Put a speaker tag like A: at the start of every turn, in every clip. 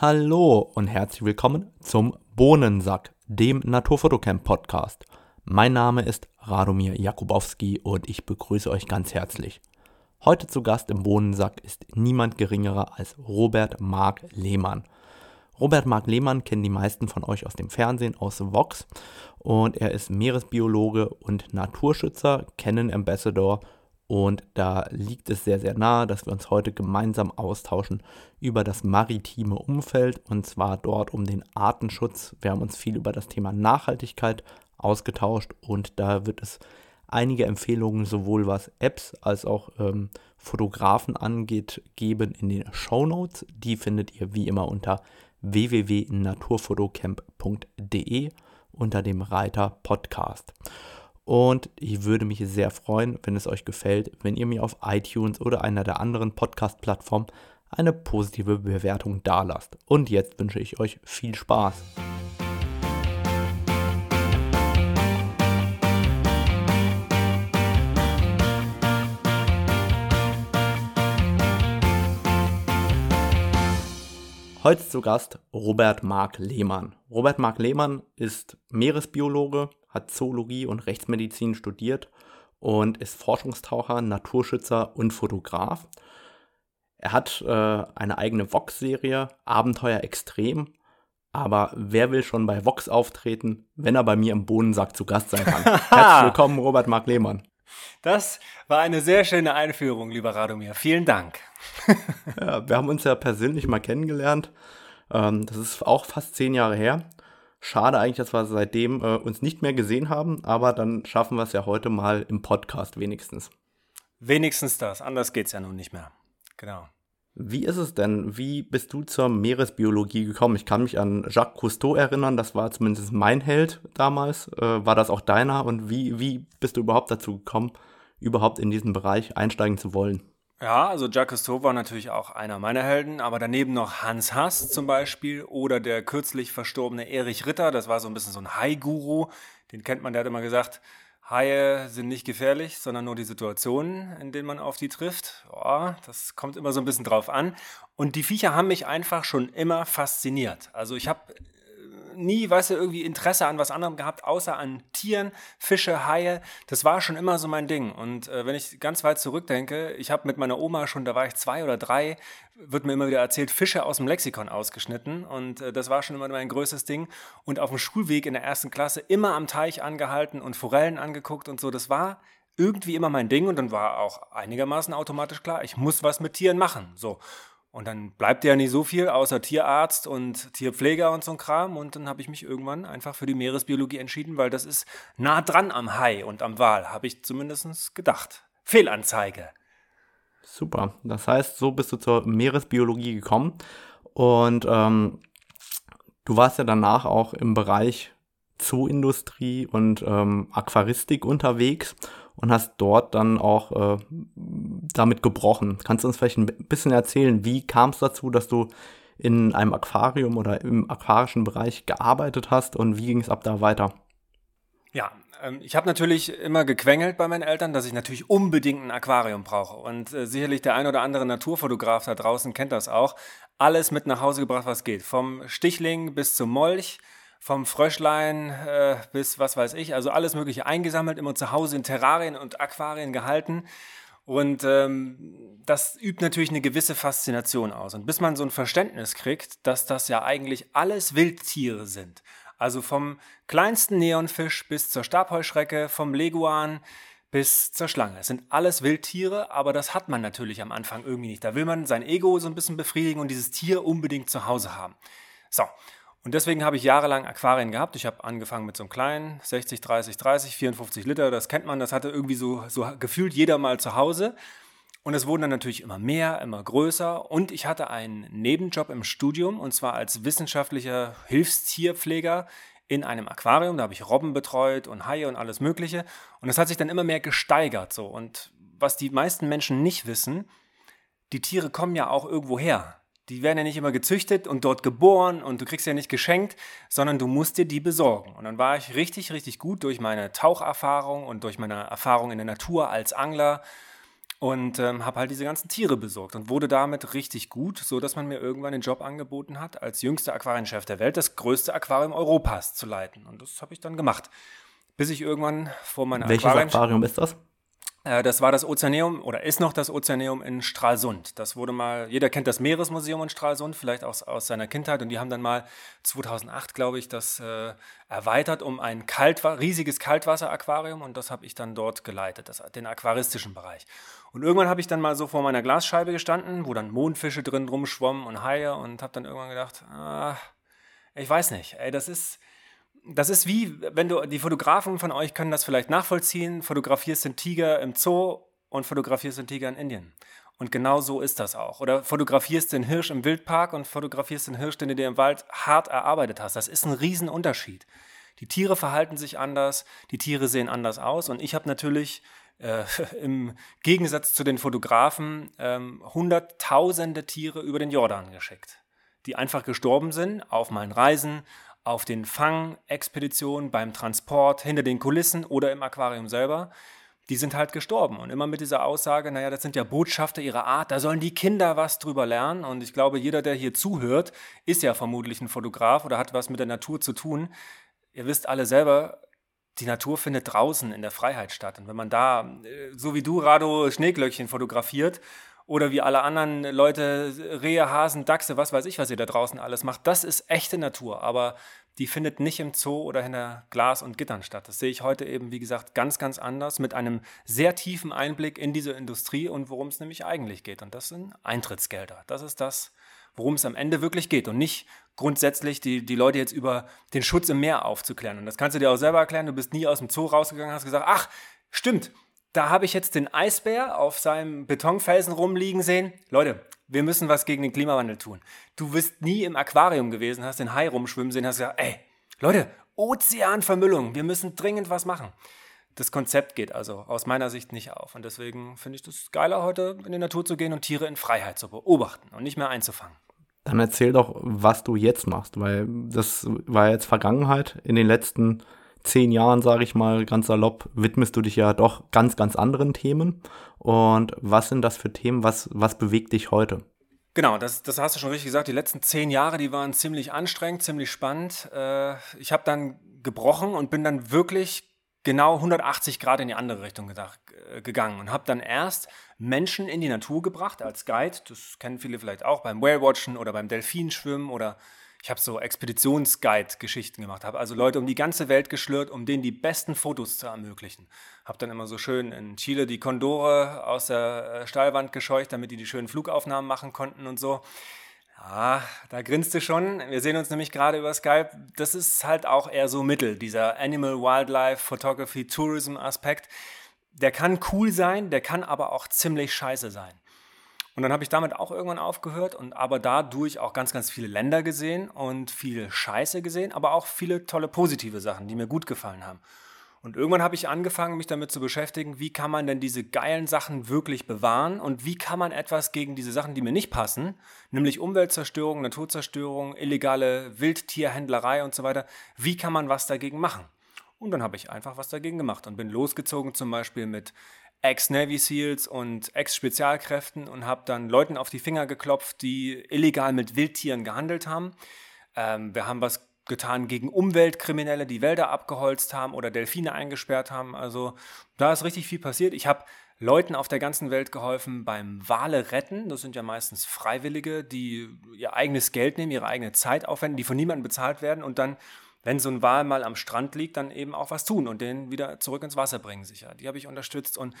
A: Hallo und herzlich willkommen zum Bohnensack, dem Naturfotocamp Podcast. Mein Name ist Radomir Jakubowski und ich begrüße euch ganz herzlich. Heute zu Gast im Bohnensack ist niemand geringerer als Robert Mark Lehmann. Robert Mark Lehmann kennen die meisten von euch aus dem Fernsehen, aus Vox und er ist Meeresbiologe und Naturschützer, Canon Ambassador und da liegt es sehr, sehr nahe, dass wir uns heute gemeinsam austauschen über das maritime Umfeld und zwar dort um den Artenschutz. Wir haben uns viel über das Thema Nachhaltigkeit ausgetauscht und da wird es einige Empfehlungen sowohl was Apps als auch ähm, Fotografen angeht geben in den Show Notes. Die findet ihr wie immer unter www.naturfotocamp.de unter dem Reiter Podcast. Und ich würde mich sehr freuen, wenn es euch gefällt, wenn ihr mir auf iTunes oder einer der anderen Podcast-Plattformen eine positive Bewertung dalasst. Und jetzt wünsche ich euch viel Spaß. Heute zu Gast Robert Mark Lehmann. Robert Mark Lehmann ist Meeresbiologe, hat Zoologie und Rechtsmedizin studiert und ist Forschungstaucher, Naturschützer und Fotograf. Er hat äh, eine eigene Vox-Serie, Abenteuer Extrem. Aber wer will schon bei Vox auftreten, wenn er bei mir im Bohnensack zu Gast sein kann? Herzlich willkommen, Robert Mark Lehmann.
B: Das war eine sehr schöne Einführung, lieber Radomir. Vielen Dank.
A: ja, wir haben uns ja persönlich mal kennengelernt. Ähm, das ist auch fast zehn Jahre her. Schade eigentlich, dass wir seitdem äh, uns nicht mehr gesehen haben, aber dann schaffen wir es ja heute mal im Podcast wenigstens.
B: Wenigstens das, anders geht es ja nun nicht mehr. Genau.
A: Wie ist es denn? Wie bist du zur Meeresbiologie gekommen? Ich kann mich an Jacques Cousteau erinnern, das war zumindest mein Held damals. Äh, war das auch deiner? Und wie, wie bist du überhaupt dazu gekommen, überhaupt in diesen Bereich einsteigen zu wollen?
B: Ja, also Jacques Cousteau war natürlich auch einer meiner Helden, aber daneben noch Hans Hass zum Beispiel oder der kürzlich verstorbene Erich Ritter, das war so ein bisschen so ein Hai-Guru, den kennt man, der hat immer gesagt, Haie sind nicht gefährlich, sondern nur die Situationen, in denen man auf die trifft. Ja, das kommt immer so ein bisschen drauf an. Und die Viecher haben mich einfach schon immer fasziniert. Also ich habe nie, weißt du, irgendwie Interesse an was anderem gehabt, außer an Tieren, Fische, Haie. Das war schon immer so mein Ding. Und äh, wenn ich ganz weit zurückdenke, ich habe mit meiner Oma schon, da war ich zwei oder drei, wird mir immer wieder erzählt, Fische aus dem Lexikon ausgeschnitten. Und äh, das war schon immer mein größtes Ding. Und auf dem Schulweg in der ersten Klasse immer am Teich angehalten und Forellen angeguckt und so. Das war irgendwie immer mein Ding und dann war auch einigermaßen automatisch klar, ich muss was mit Tieren machen. So. Und dann bleibt ja nicht so viel außer Tierarzt und Tierpfleger und so ein Kram. Und dann habe ich mich irgendwann einfach für die Meeresbiologie entschieden, weil das ist nah dran am Hai und am Wal, habe ich zumindest gedacht. Fehlanzeige.
A: Super. Das heißt, so bist du zur Meeresbiologie gekommen. Und ähm, du warst ja danach auch im Bereich Zooindustrie und ähm, Aquaristik unterwegs und hast dort dann auch äh, damit gebrochen. Kannst du uns vielleicht ein bisschen erzählen, wie kam es dazu, dass du in einem Aquarium oder im aquarischen Bereich gearbeitet hast und wie ging es ab da weiter?
B: Ja, ähm, ich habe natürlich immer gequengelt bei meinen Eltern, dass ich natürlich unbedingt ein Aquarium brauche. Und äh, sicherlich der ein oder andere Naturfotograf da draußen kennt das auch. Alles mit nach Hause gebracht, was geht. Vom Stichling bis zum Molch vom Fröschlein äh, bis was weiß ich, also alles Mögliche eingesammelt, immer zu Hause in Terrarien und Aquarien gehalten. Und ähm, das übt natürlich eine gewisse Faszination aus. Und bis man so ein Verständnis kriegt, dass das ja eigentlich alles Wildtiere sind. Also vom kleinsten Neonfisch bis zur Stabheuschrecke, vom Leguan bis zur Schlange. Es sind alles Wildtiere, aber das hat man natürlich am Anfang irgendwie nicht. Da will man sein Ego so ein bisschen befriedigen und dieses Tier unbedingt zu Hause haben. So, und deswegen habe ich jahrelang Aquarien gehabt. Ich habe angefangen mit so einem kleinen 60, 30, 30, 54 Liter. Das kennt man, das hatte irgendwie so, so gefühlt jeder mal zu Hause. Und es wurden dann natürlich immer mehr, immer größer. Und ich hatte einen Nebenjob im Studium und zwar als wissenschaftlicher Hilfstierpfleger in einem Aquarium. Da habe ich Robben betreut und Haie und alles Mögliche. Und das hat sich dann immer mehr gesteigert. So. Und was die meisten Menschen nicht wissen, die Tiere kommen ja auch irgendwo her die werden ja nicht immer gezüchtet und dort geboren und du kriegst ja nicht geschenkt, sondern du musst dir die besorgen. Und dann war ich richtig, richtig gut durch meine Taucherfahrung und durch meine Erfahrung in der Natur als Angler und ähm, habe halt diese ganzen Tiere besorgt und wurde damit richtig gut, so dass man mir irgendwann den Job angeboten hat, als jüngster Aquarienchef der Welt das größte Aquarium Europas zu leiten. Und das habe ich dann gemacht, bis ich irgendwann vor meiner
A: Welches Aquarium ist das?
B: Äh, das war das Ozeaneum oder ist noch das Ozeaneum in Stralsund. Das wurde mal, jeder kennt das Meeresmuseum in Stralsund, vielleicht aus, aus seiner Kindheit. Und die haben dann mal 2008, glaube ich, das äh, erweitert um ein Kaltwa riesiges Kaltwasseraquarium. Und das habe ich dann dort geleitet, das, den aquaristischen Bereich. Und irgendwann habe ich dann mal so vor meiner Glasscheibe gestanden, wo dann Mondfische drin rumschwommen und Haie. Und habe dann irgendwann gedacht, ah, ich weiß nicht, ey, das ist das ist wie, wenn du, die Fotografen von euch können das vielleicht nachvollziehen, fotografierst den Tiger im Zoo und fotografierst den Tiger in Indien. Und genau so ist das auch. Oder fotografierst den Hirsch im Wildpark und fotografierst den Hirsch, den du dir im Wald hart erarbeitet hast. Das ist ein Riesenunterschied. Die Tiere verhalten sich anders, die Tiere sehen anders aus. Und ich habe natürlich äh, im Gegensatz zu den Fotografen ähm, hunderttausende Tiere über den Jordan geschickt, die einfach gestorben sind auf meinen Reisen, auf den Fangexpeditionen, beim Transport, hinter den Kulissen oder im Aquarium selber, die sind halt gestorben. Und immer mit dieser Aussage, naja, das sind ja Botschafter ihrer Art, da sollen die Kinder was drüber lernen. Und ich glaube, jeder, der hier zuhört, ist ja vermutlich ein Fotograf oder hat was mit der Natur zu tun. Ihr wisst alle selber, die Natur findet draußen in der Freiheit statt. Und wenn man da, äh, so wie du, Rado, Schneeglöckchen fotografiert oder wie alle anderen Leute, Rehe, Hasen, Dachse, was weiß ich, was ihr da draußen alles macht. Das ist echte Natur, aber die findet nicht im Zoo oder hinter Glas und Gittern statt. Das sehe ich heute eben, wie gesagt, ganz, ganz anders mit einem sehr tiefen Einblick in diese Industrie und worum es nämlich eigentlich geht. Und das sind Eintrittsgelder. Das ist das, worum es am Ende wirklich geht und nicht grundsätzlich die, die Leute jetzt über den Schutz im Meer aufzuklären. Und das kannst du dir auch selber erklären. Du bist nie aus dem Zoo rausgegangen, hast gesagt, ach, stimmt, da habe ich jetzt den Eisbär auf seinem Betonfelsen rumliegen sehen. Leute, wir müssen was gegen den Klimawandel tun. Du bist nie im Aquarium gewesen, hast den Hai rumschwimmen sehen, hast gesagt, ey, Leute, Ozeanvermüllung, wir müssen dringend was machen. Das Konzept geht also aus meiner Sicht nicht auf. Und deswegen finde ich das geiler, heute in die Natur zu gehen und Tiere in Freiheit zu beobachten und nicht mehr einzufangen.
A: Dann erzähl doch, was du jetzt machst, weil das war jetzt Vergangenheit. In den letzten zehn Jahren, sage ich mal, ganz salopp, widmest du dich ja doch ganz, ganz anderen Themen. Und was sind das für Themen? Was, was bewegt dich heute?
B: Genau, das, das hast du schon richtig gesagt. Die letzten zehn Jahre, die waren ziemlich anstrengend, ziemlich spannend. Äh, ich habe dann gebrochen und bin dann wirklich genau 180 Grad in die andere Richtung gedacht, äh, gegangen und habe dann erst Menschen in die Natur gebracht als Guide. Das kennen viele vielleicht auch beim Whale-Watchen oder beim Delfinschwimmen oder ich habe so Expeditionsguide-Geschichten gemacht, habe also Leute um die ganze Welt geschlürt, um denen die besten Fotos zu ermöglichen. Habe dann immer so schön in Chile die Kondore aus der äh, Steilwand gescheucht, damit die die schönen Flugaufnahmen machen konnten und so. Ja, da grinst du schon. Wir sehen uns nämlich gerade über Skype. Das ist halt auch eher so Mittel, dieser Animal Wildlife Photography Tourism Aspekt. Der kann cool sein, der kann aber auch ziemlich scheiße sein. Und dann habe ich damit auch irgendwann aufgehört und aber dadurch auch ganz, ganz viele Länder gesehen und viel Scheiße gesehen, aber auch viele tolle positive Sachen, die mir gut gefallen haben. Und irgendwann habe ich angefangen, mich damit zu beschäftigen, wie kann man denn diese geilen Sachen wirklich bewahren und wie kann man etwas gegen diese Sachen, die mir nicht passen, nämlich Umweltzerstörung, Naturzerstörung, illegale Wildtierhändlerei und so weiter, wie kann man was dagegen machen? Und dann habe ich einfach was dagegen gemacht und bin losgezogen zum Beispiel mit Ex-Navy SEALs und Ex-Spezialkräften und habe dann Leuten auf die Finger geklopft, die illegal mit Wildtieren gehandelt haben. Ähm, wir haben was getan gegen Umweltkriminelle, die Wälder abgeholzt haben oder Delfine eingesperrt haben. Also da ist richtig viel passiert. Ich habe Leuten auf der ganzen Welt geholfen beim Wale retten. Das sind ja meistens Freiwillige, die ihr eigenes Geld nehmen, ihre eigene Zeit aufwenden, die von niemandem bezahlt werden und dann wenn so ein Wal mal am Strand liegt, dann eben auch was tun und den wieder zurück ins Wasser bringen sicher. Die habe ich unterstützt und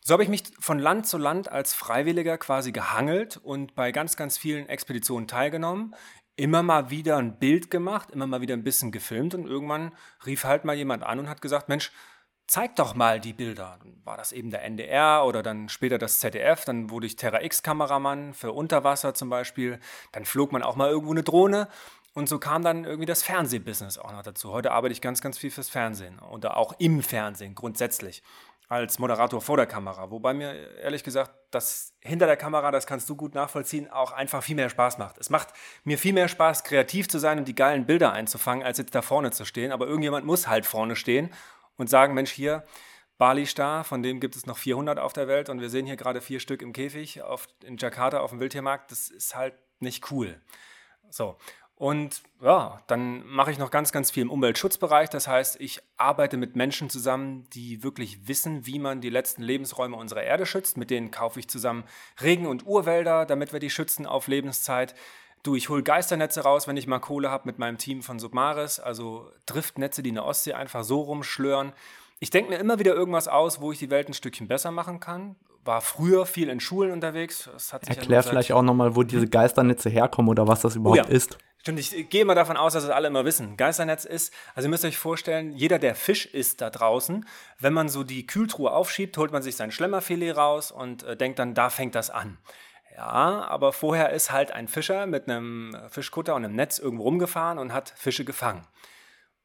B: so habe ich mich von Land zu Land als Freiwilliger quasi gehangelt und bei ganz, ganz vielen Expeditionen teilgenommen. Immer mal wieder ein Bild gemacht, immer mal wieder ein bisschen gefilmt und irgendwann rief halt mal jemand an und hat gesagt, Mensch, zeig doch mal die Bilder. Dann war das eben der NDR oder dann später das ZDF, dann wurde ich Terra X-Kameramann für Unterwasser zum Beispiel. Dann flog man auch mal irgendwo eine Drohne und so kam dann irgendwie das Fernsehbusiness auch noch dazu. Heute arbeite ich ganz, ganz viel fürs Fernsehen oder auch im Fernsehen grundsätzlich als Moderator vor der Kamera. Wobei mir ehrlich gesagt, das hinter der Kamera, das kannst du gut nachvollziehen, auch einfach viel mehr Spaß macht. Es macht mir viel mehr Spaß, kreativ zu sein und die geilen Bilder einzufangen, als jetzt da vorne zu stehen. Aber irgendjemand muss halt vorne stehen und sagen, Mensch, hier, Bali-Star, von dem gibt es noch 400 auf der Welt und wir sehen hier gerade vier Stück im Käfig auf, in Jakarta auf dem Wildtiermarkt. Das ist halt nicht cool. So. Und ja, dann mache ich noch ganz, ganz viel im Umweltschutzbereich. Das heißt, ich arbeite mit Menschen zusammen, die wirklich wissen, wie man die letzten Lebensräume unserer Erde schützt. Mit denen kaufe ich zusammen Regen- und Urwälder, damit wir die schützen auf Lebenszeit. Du, ich hole Geisternetze raus, wenn ich mal Kohle habe mit meinem Team von Submaris, also Driftnetze, die in der Ostsee einfach so rumschlören. Ich denke mir immer wieder irgendwas aus, wo ich die Welt ein Stückchen besser machen kann. War früher viel in Schulen unterwegs.
A: Erklär ja vielleicht auch nochmal, wo diese Geisternetze herkommen oder was das überhaupt oh ja. ist.
B: Stimmt, ich gehe mal davon aus, dass es alle immer wissen. Geisternetz ist, also ihr müsst euch vorstellen, jeder, der Fisch isst da draußen, wenn man so die Kühltruhe aufschiebt, holt man sich sein Schlemmerfilet raus und äh, denkt dann, da fängt das an. Ja, aber vorher ist halt ein Fischer mit einem Fischkutter und einem Netz irgendwo rumgefahren und hat Fische gefangen.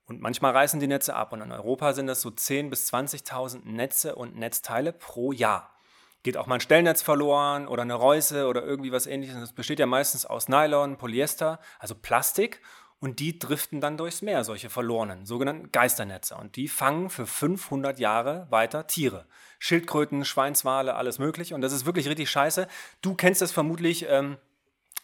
B: Und manchmal reißen die Netze ab. Und in Europa sind das so 10.000 bis 20.000 Netze und Netzteile pro Jahr geht auch mal ein Stellnetz verloren oder eine Reuse oder irgendwie was ähnliches. Das besteht ja meistens aus Nylon, Polyester, also Plastik. Und die driften dann durchs Meer, solche verlorenen, sogenannten Geisternetze. Und die fangen für 500 Jahre weiter Tiere. Schildkröten, Schweinswale, alles mögliche. Und das ist wirklich richtig scheiße. Du kennst das vermutlich ähm,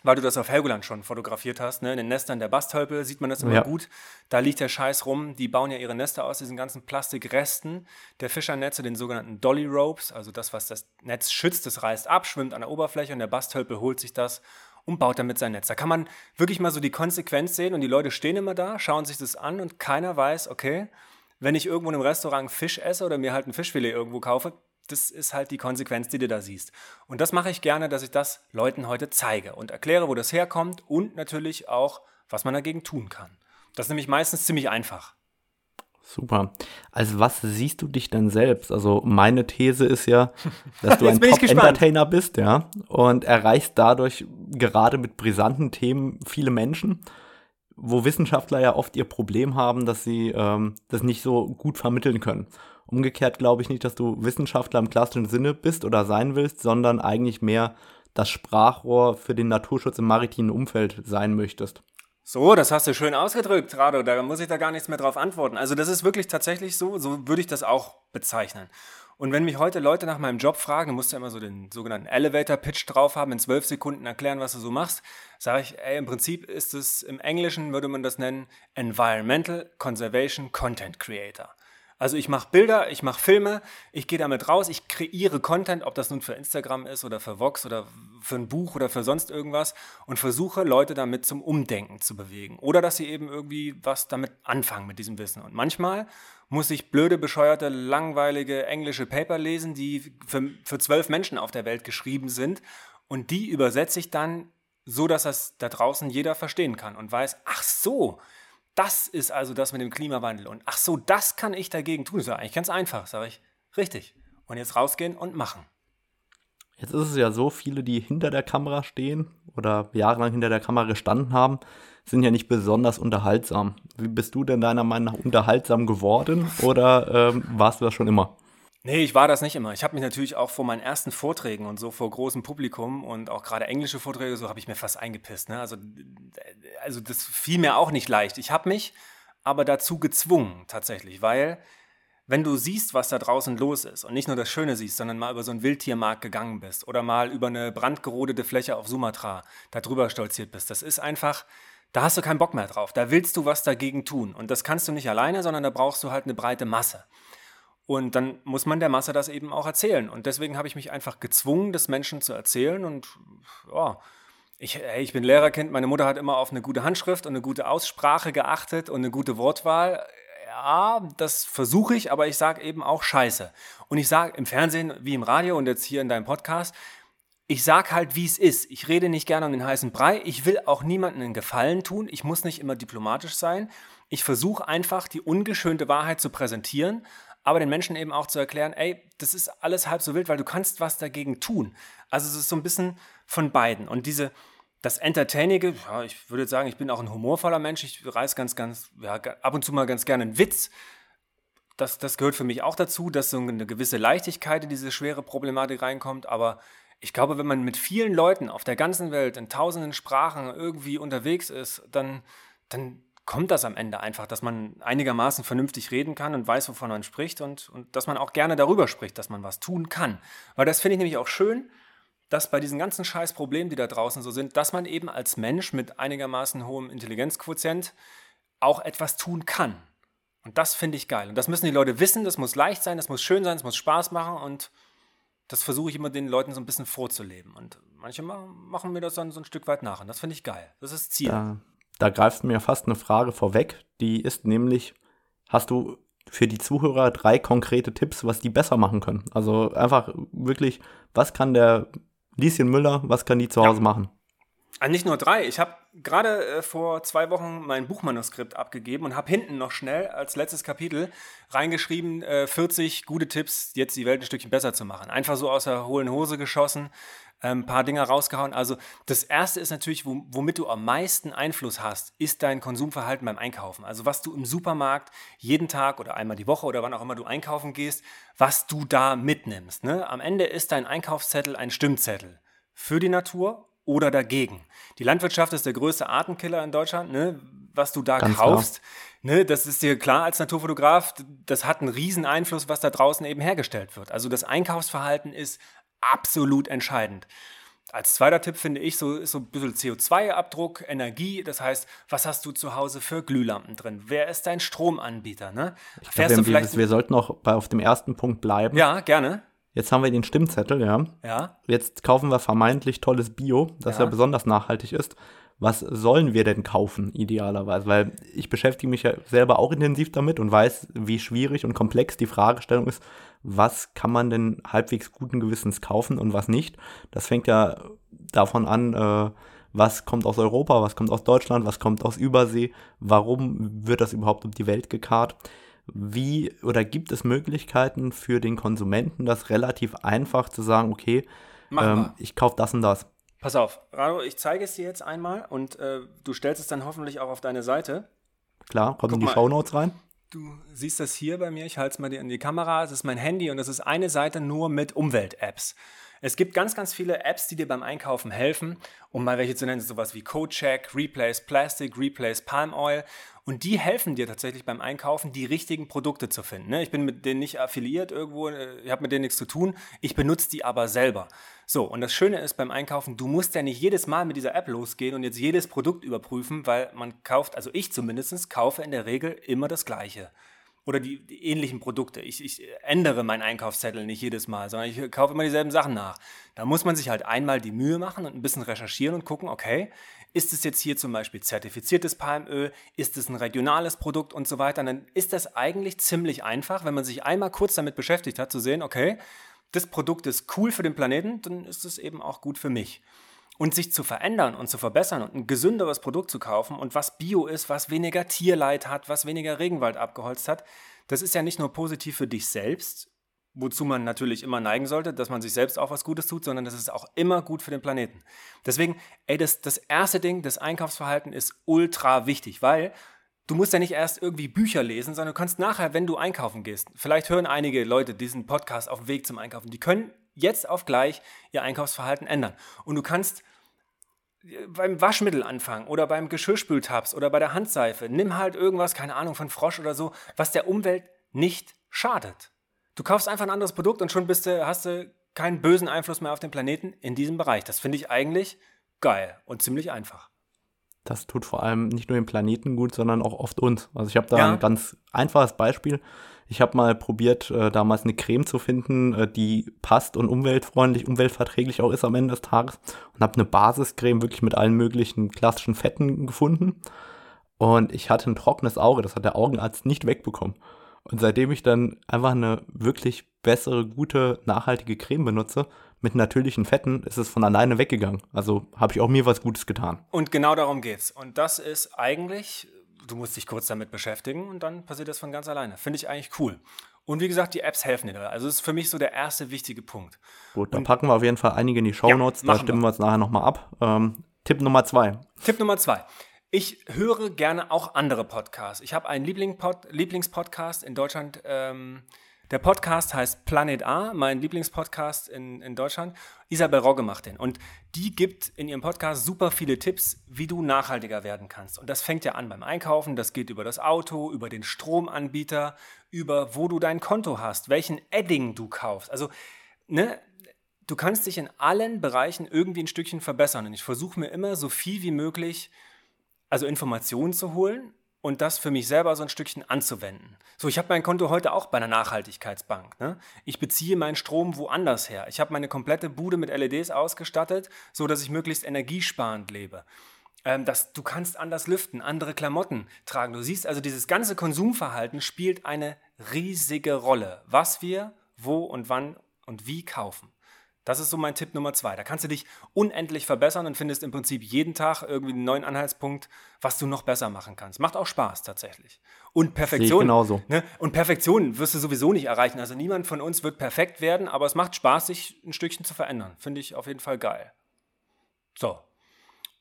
B: weil du das auf Helgoland schon fotografiert hast, ne? in den Nestern der Basthölpel sieht man das immer ja. gut. Da liegt der Scheiß rum. Die bauen ja ihre Nester aus diesen ganzen Plastikresten der Fischernetze, den sogenannten Dolly Ropes. Also das, was das Netz schützt, das reißt ab, schwimmt an der Oberfläche und der Basthölpel holt sich das und baut damit sein Netz. Da kann man wirklich mal so die Konsequenz sehen und die Leute stehen immer da, schauen sich das an und keiner weiß, okay, wenn ich irgendwo in einem Restaurant Fisch esse oder mir halt ein Fischfilet irgendwo kaufe, das ist halt die Konsequenz, die du da siehst. Und das mache ich gerne, dass ich das Leuten heute zeige und erkläre, wo das herkommt und natürlich auch, was man dagegen tun kann. Das ist nämlich meistens ziemlich einfach.
A: Super. Also was siehst du dich denn selbst? Also meine These ist ja, dass du ein Top-Entertainer bist, ja, und erreichst dadurch gerade mit brisanten Themen viele Menschen, wo Wissenschaftler ja oft ihr Problem haben, dass sie ähm, das nicht so gut vermitteln können. Umgekehrt glaube ich nicht, dass du Wissenschaftler im klassischen Sinne bist oder sein willst, sondern eigentlich mehr das Sprachrohr für den Naturschutz im maritimen Umfeld sein möchtest.
B: So, das hast du schön ausgedrückt, Rado. Da muss ich da gar nichts mehr drauf antworten. Also das ist wirklich tatsächlich so. So würde ich das auch bezeichnen. Und wenn mich heute Leute nach meinem Job fragen, dann musst du ja immer so den sogenannten Elevator-Pitch drauf haben, in zwölf Sekunden erklären, was du so machst, sage ich, ey, im Prinzip ist es im Englischen, würde man das nennen, Environmental Conservation Content Creator. Also ich mache Bilder, ich mache Filme, ich gehe damit raus, ich kreiere Content, ob das nun für Instagram ist oder für Vox oder für ein Buch oder für sonst irgendwas und versuche Leute damit zum Umdenken zu bewegen oder dass sie eben irgendwie was damit anfangen mit diesem Wissen. Und manchmal muss ich blöde, bescheuerte, langweilige englische Paper lesen, die für, für zwölf Menschen auf der Welt geschrieben sind und die übersetze ich dann so, dass das da draußen jeder verstehen kann und weiß, ach so, das ist also das mit dem Klimawandel. Und ach so, das kann ich dagegen tun. Das ist ja eigentlich ganz einfach, sage ich. Richtig. Und jetzt rausgehen und machen.
A: Jetzt ist es ja so, viele, die hinter der Kamera stehen oder jahrelang hinter der Kamera gestanden haben, sind ja nicht besonders unterhaltsam. Wie bist du denn deiner Meinung nach unterhaltsam geworden oder ähm, warst du das schon immer?
B: Nee, ich war das nicht immer. Ich habe mich natürlich auch vor meinen ersten Vorträgen und so vor großem Publikum und auch gerade englische Vorträge, so habe ich mir fast eingepisst. Ne? Also, also das fiel mir auch nicht leicht. Ich habe mich aber dazu gezwungen tatsächlich, weil wenn du siehst, was da draußen los ist und nicht nur das Schöne siehst, sondern mal über so einen Wildtiermarkt gegangen bist oder mal über eine brandgerodete Fläche auf Sumatra da drüber stolziert bist, das ist einfach, da hast du keinen Bock mehr drauf. Da willst du was dagegen tun. Und das kannst du nicht alleine, sondern da brauchst du halt eine breite Masse. Und dann muss man der Masse das eben auch erzählen. Und deswegen habe ich mich einfach gezwungen, das Menschen zu erzählen. Und ja, ich, ich bin Lehrerkind, meine Mutter hat immer auf eine gute Handschrift und eine gute Aussprache geachtet und eine gute Wortwahl. Ja, das versuche ich, aber ich sage eben auch Scheiße. Und ich sage im Fernsehen wie im Radio und jetzt hier in deinem Podcast, ich sage halt, wie es ist. Ich rede nicht gerne um den heißen Brei. Ich will auch niemandem einen Gefallen tun. Ich muss nicht immer diplomatisch sein. Ich versuche einfach, die ungeschönte Wahrheit zu präsentieren, aber den Menschen eben auch zu erklären, ey, das ist alles halb so wild, weil du kannst was dagegen tun. Also es ist so ein bisschen von beiden. Und diese, das Entertainige, ja, ich würde sagen, ich bin auch ein humorvoller Mensch, ich reiß ganz, ganz, ja, ab und zu mal ganz gerne einen Witz. Das, das gehört für mich auch dazu, dass so eine gewisse Leichtigkeit in diese schwere Problematik reinkommt. Aber ich glaube, wenn man mit vielen Leuten auf der ganzen Welt in tausenden Sprachen irgendwie unterwegs ist, dann, dann kommt das am Ende einfach, dass man einigermaßen vernünftig reden kann und weiß, wovon man spricht und, und dass man auch gerne darüber spricht, dass man was tun kann. Weil das finde ich nämlich auch schön, dass bei diesen ganzen Scheißproblemen, die da draußen so sind, dass man eben als Mensch mit einigermaßen hohem Intelligenzquotient auch etwas tun kann. Und das finde ich geil. Und das müssen die Leute wissen, das muss leicht sein, das muss schön sein, das muss Spaß machen und das versuche ich immer den Leuten so ein bisschen vorzuleben. Und manche machen mir das dann so ein Stück weit nach. Und das finde ich geil. Das ist Ziel.
A: Da, da greifst du mir fast eine Frage vorweg. Die ist nämlich, hast du für die Zuhörer drei konkrete Tipps, was die besser machen können? Also einfach wirklich, was kann der Lieschen Müller, was kann die zu Hause ja. machen?
B: Ah, nicht nur drei. Ich habe gerade äh, vor zwei Wochen mein Buchmanuskript abgegeben und habe hinten noch schnell als letztes Kapitel reingeschrieben, äh, 40 gute Tipps, jetzt die Welt ein Stückchen besser zu machen. Einfach so aus der hohlen Hose geschossen, ein paar Dinge rausgehauen. Also das erste ist natürlich, womit du am meisten Einfluss hast, ist dein Konsumverhalten beim Einkaufen. Also was du im Supermarkt jeden Tag oder einmal die Woche oder wann auch immer du einkaufen gehst, was du da mitnimmst. Ne? Am Ende ist dein Einkaufszettel ein Stimmzettel für die Natur oder dagegen. Die Landwirtschaft ist der größte Artenkiller in Deutschland. Ne? Was du da Ganz kaufst, ne, das ist dir klar als Naturfotograf, das hat einen riesen Einfluss, was da draußen eben hergestellt wird. Also das Einkaufsverhalten ist absolut entscheidend. Als zweiter Tipp finde ich, so so ein bisschen CO2-Abdruck, Energie. Das heißt, was hast du zu Hause für Glühlampen drin? Wer ist dein Stromanbieter? Ne?
A: Ich glaub, wir, wir, wir sollten noch bei, auf dem ersten Punkt bleiben.
B: Ja, gerne.
A: Jetzt haben wir den Stimmzettel, ja.
B: Ja.
A: Jetzt kaufen wir vermeintlich tolles Bio, das ja, ja besonders nachhaltig ist. Was sollen wir denn kaufen, idealerweise? Weil ich beschäftige mich ja selber auch intensiv damit und weiß, wie schwierig und komplex die Fragestellung ist, was kann man denn halbwegs guten Gewissens kaufen und was nicht. Das fängt ja davon an, äh, was kommt aus Europa, was kommt aus Deutschland, was kommt aus Übersee, warum wird das überhaupt um die Welt gekarrt wie oder gibt es Möglichkeiten für den Konsumenten, das relativ einfach zu sagen, okay, ähm, ich kaufe das und das.
B: Pass auf, Rado, ich zeige es dir jetzt einmal und äh, du stellst es dann hoffentlich auch auf deine Seite.
A: Klar, kommt Guck in die Shownotes rein.
B: Du siehst das hier bei mir, ich halte es mal dir in die Kamera, es ist mein Handy und das ist eine Seite nur mit Umwelt-Apps. Es gibt ganz, ganz viele Apps, die dir beim Einkaufen helfen, um mal welche zu nennen, sowas wie CodeCheck, Replace Plastic, Replace Palm Oil. Und die helfen dir tatsächlich beim Einkaufen, die richtigen Produkte zu finden. Ne? Ich bin mit denen nicht affiliiert irgendwo, äh, ich habe mit denen nichts zu tun. Ich benutze die aber selber. So, und das Schöne ist beim Einkaufen, du musst ja nicht jedes Mal mit dieser App losgehen und jetzt jedes Produkt überprüfen, weil man kauft, also ich zumindest, kaufe in der Regel immer das Gleiche oder die, die, ähnlichen Produkte. Ich, ich ändere meinen Einkaufszettel nicht jedes Mal, sondern ich kaufe immer dieselben Sachen nach. Da muss man sich halt einmal die Mühe machen und ein bisschen recherchieren und gucken, okay, ist es jetzt hier zum Beispiel zertifiziertes Palmöl, ist es ein regionales Produkt und so weiter, dann ist das eigentlich ziemlich einfach, wenn man sich einmal kurz damit beschäftigt hat, zu sehen, okay, das Produkt ist cool für den Planeten, dann ist es eben auch gut für mich und sich zu verändern und zu verbessern und ein gesünderes Produkt zu kaufen und was Bio ist, was weniger Tierleid hat, was weniger Regenwald abgeholzt hat, das ist ja nicht nur positiv für dich selbst, wozu man natürlich immer neigen sollte, dass man sich selbst auch was Gutes tut, sondern das ist auch immer gut für den Planeten. Deswegen, ey, das, das erste Ding, das Einkaufsverhalten ist ultra wichtig, weil du musst ja nicht erst irgendwie Bücher lesen, sondern du kannst nachher, wenn du einkaufen gehst, vielleicht hören einige Leute diesen Podcast auf dem Weg zum Einkaufen, die können jetzt auf gleich ihr Einkaufsverhalten ändern. Und du kannst äh, beim Waschmittel anfangen oder beim Geschirrspültabs oder bei der Handseife. Nimm halt irgendwas, keine Ahnung, von Frosch oder so, was der Umwelt nicht schadet. Du kaufst einfach ein anderes Produkt und schon bist du, hast du keinen bösen Einfluss mehr auf den Planeten in diesem Bereich. Das finde ich eigentlich geil und ziemlich einfach.
A: Das tut vor allem nicht nur dem Planeten gut, sondern auch oft uns. Also ich habe da ja. ein ganz einfaches Beispiel. Ich habe mal probiert, äh, damals eine Creme zu finden, äh, die passt und umweltfreundlich, umweltverträglich auch ist am Ende des Tages. Und habe eine Basiscreme wirklich mit allen möglichen klassischen Fetten gefunden. Und ich hatte ein trockenes Auge, das hat der Augenarzt nicht wegbekommen. Und seitdem ich dann einfach eine wirklich bessere, gute, nachhaltige Creme benutze, mit natürlichen Fetten, ist es von alleine weggegangen. Also habe ich auch mir was Gutes getan.
B: Und genau darum geht's. Und das ist eigentlich du musst dich kurz damit beschäftigen und dann passiert das von ganz alleine. Finde ich eigentlich cool. Und wie gesagt, die Apps helfen dir dabei. Also das ist für mich so der erste wichtige Punkt.
A: Gut, dann und, packen wir auf jeden Fall einige in die Show Notes. Ja, da stimmen wir uns nachher nochmal ab. Ähm, Tipp Nummer zwei.
B: Tipp Nummer zwei. Ich höre gerne auch andere Podcasts. Ich habe einen Lieblingspod Lieblingspodcast in Deutschland. Ähm, Der Podcast heißt Planet A, mein Lieblingspodcast in, in Deutschland. Isabel Rogge macht den. Und die gibt in ihrem Podcast super viele Tipps, wie du nachhaltiger werden kannst. Und das fängt ja an beim Einkaufen, das geht über das Auto, über den Stromanbieter, über wo du dein Konto hast, welchen Edding du kaufst. Also, ne, du kannst dich in allen Bereichen irgendwie ein Stückchen verbessern. Und ich versuche mir immer so viel wie möglich, also Informationen zu holen und das für mich selber so ein Stückchen anzuwenden. So, ich habe mein Konto heute auch bei einer Nachhaltigkeitsbank. Ne? Ich beziehe meinen Strom woanders her. Ich habe meine komplette Bude mit LEDs ausgestattet, so dass ich möglichst energiesparend lebe. Ähm, das, du kannst anders lüften, andere Klamotten tragen. Du siehst also, dieses ganze Konsumverhalten spielt eine riesige Rolle, was wir wo und wann und wie kaufen. Das ist so mein Tipp Nummer zwei. Da kannst du dich unendlich verbessern und findest im Prinzip jeden Tag irgendwie einen neuen Anhaltspunkt, was du noch besser machen kannst. Macht auch Spaß tatsächlich. Und Perfektion.
A: genauso.
B: Ne? Und Perfektion wirst du sowieso nicht erreichen. Also niemand von uns wird perfekt werden, aber es macht Spaß, sich ein Stückchen zu verändern. Finde ich auf jeden Fall geil. So.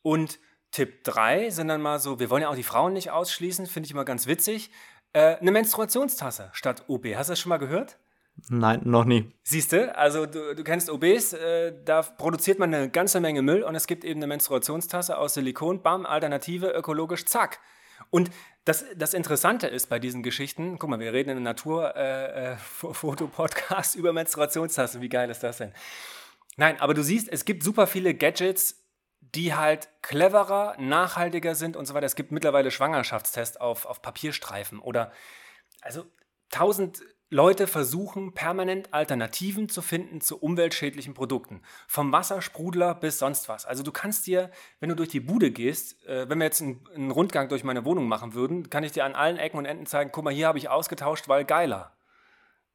B: Und Tipp drei sind dann mal so, wir wollen ja auch die Frauen nicht ausschließen, finde ich immer ganz witzig. Äh, eine Menstruationstasse statt OB. Hast du das schon mal gehört?
A: Nein, noch nie.
B: Siehst du, also du, du kennst OBs, äh, da produziert man eine ganze Menge Müll und es gibt eben eine Menstruationstasse aus Silikon, bam, Alternative, ökologisch, zack. Und das, das Interessante ist bei diesen Geschichten, guck mal, wir reden in einem Natur-Foto-Podcast äh, äh, über Menstruationstassen, wie geil ist das denn? Nein, aber du siehst, es gibt super viele Gadgets, die halt cleverer, nachhaltiger sind und so weiter. Es gibt mittlerweile Schwangerschaftstests auf, auf Papierstreifen oder also tausend Leute versuchen permanent Alternativen zu finden zu umweltschädlichen Produkten. Vom Wassersprudler bis sonst was. Also du kannst dir, wenn du durch die Bude gehst, äh, wenn wir jetzt einen, einen, Rundgang durch meine Wohnung machen würden, kann ich dir an allen Ecken und Enden zeigen, guck mal, hier habe ich ausgetauscht, weil geiler.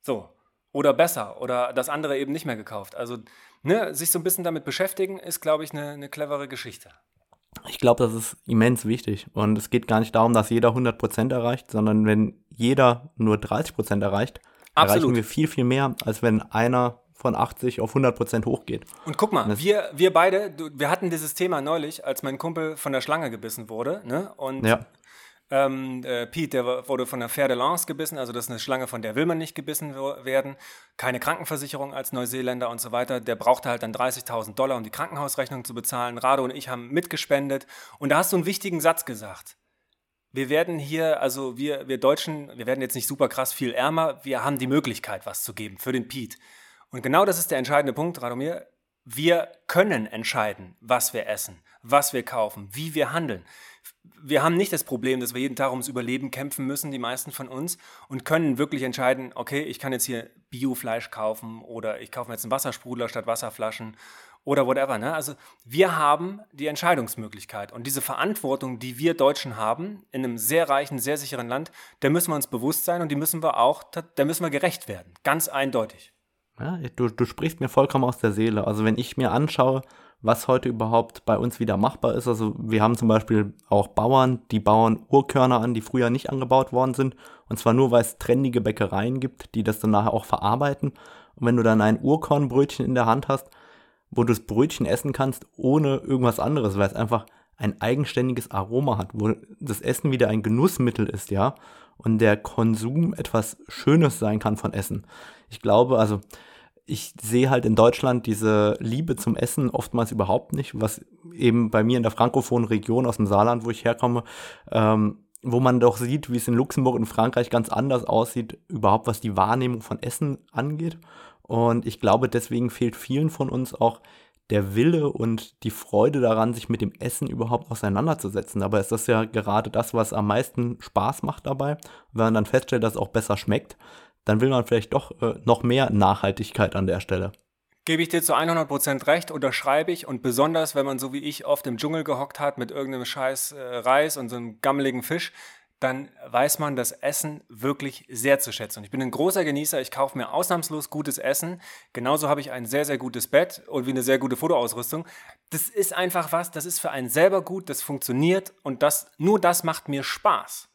B: So. Oder besser. Oder das andere eben nicht mehr gekauft. Also ne, sich so ein bisschen damit beschäftigen, ist, glaube ich, eine, eine clevere Geschichte.
A: Ich glaube, das ist immens wichtig. Und es geht gar nicht darum, dass jeder 100% erreicht, sondern wenn jeder nur 30% erreicht, Absolut. erreichen wir viel, viel mehr, als wenn einer von 80 auf 100 Prozent hochgeht.
B: Und guck mal, wir, wir beide, wir hatten dieses Thema neulich, als mein Kumpel von der Schlange gebissen wurde. Ne? Und ja. Ähm, äh, Pete, der wurde von der Fer de Lance gebissen, also das ist eine Schlange, von der will man nicht gebissen werden. Keine Krankenversicherung als Neuseeländer und so weiter. Der brauchte halt dann 30.000 Dollar, um die Krankenhausrechnung zu bezahlen. Rado und ich haben mitgespendet. Und da hast du einen wichtigen Satz gesagt wir werden hier, also wir, wir Deutschen, wir werden jetzt nicht super krass viel ärmer, wir haben die Möglichkeit, was zu geben für den Piet. Und genau das ist der entscheidende Punkt, Radomir. Wir können entscheiden, was wir essen, was wir kaufen, wie wir handeln. Wir haben nicht das Problem, dass wir jeden Tag ums Überleben kämpfen müssen, die meisten von uns, und können wirklich entscheiden, okay, ich kann jetzt hier Biofleisch kaufen oder ich kaufe mir jetzt einen Wassersprudler statt Wasserflaschen oder whatever. Ne? Also wir haben die Entscheidungsmöglichkeit und diese Verantwortung, die wir Deutschen haben, in einem sehr reichen, sehr sicheren Land, der müssen wir uns bewusst sein und die müssen wir auch, der müssen wir gerecht werden. Ganz eindeutig.
A: Ja, du, du sprichst mir vollkommen aus der Seele. Also wenn ich mir anschaue, was heute überhaupt bei uns wieder machbar ist. Also wir haben zum Beispiel auch Bauern, die bauen Urkörner an, die früher nicht angebaut worden sind. Und zwar nur, weil es trendige Bäckereien gibt, die das dann nachher auch verarbeiten. Und wenn du dann ein Urkornbrötchen in der Hand hast, wo du das Brötchen essen kannst ohne irgendwas anderes, weil es einfach ein eigenständiges Aroma hat, wo das Essen wieder ein Genussmittel ist, ja, und der Konsum etwas Schönes sein kann von Essen. Ich glaube, also ich sehe halt in Deutschland diese Liebe zum Essen oftmals überhaupt nicht, was eben bei mir in der frankophonen Region aus dem Saarland, wo ich herkomme, ähm, wo man doch sieht, wie es in Luxemburg und Frankreich ganz anders aussieht, überhaupt was die Wahrnehmung von Essen angeht. Und ich glaube, deswegen fehlt vielen von uns auch der Wille und die Freude daran, sich mit dem Essen überhaupt auseinanderzusetzen. Aber ist das ja gerade das, was am meisten Spaß macht dabei. Wenn man dann feststellt, dass es auch besser schmeckt, dann will man vielleicht doch äh, noch mehr Nachhaltigkeit an der Stelle.
B: Gebe ich dir zu 100% recht, unterschreibe ich. Und besonders, wenn man so wie ich oft im Dschungel gehockt hat mit irgendeinem scheiß äh, Reis und so einem gammeligen Fisch, dann weiß man das Essen wirklich sehr zu schätzen. Und ich bin ein großer Genießer, ich kaufe mir ausnahmslos gutes Essen. Genauso habe ich ein sehr, sehr gutes Bett und wie eine sehr gute Fotoausrüstung. Das ist einfach was, das ist für einen selber gut, das funktioniert und das, nur das macht mir Spaß.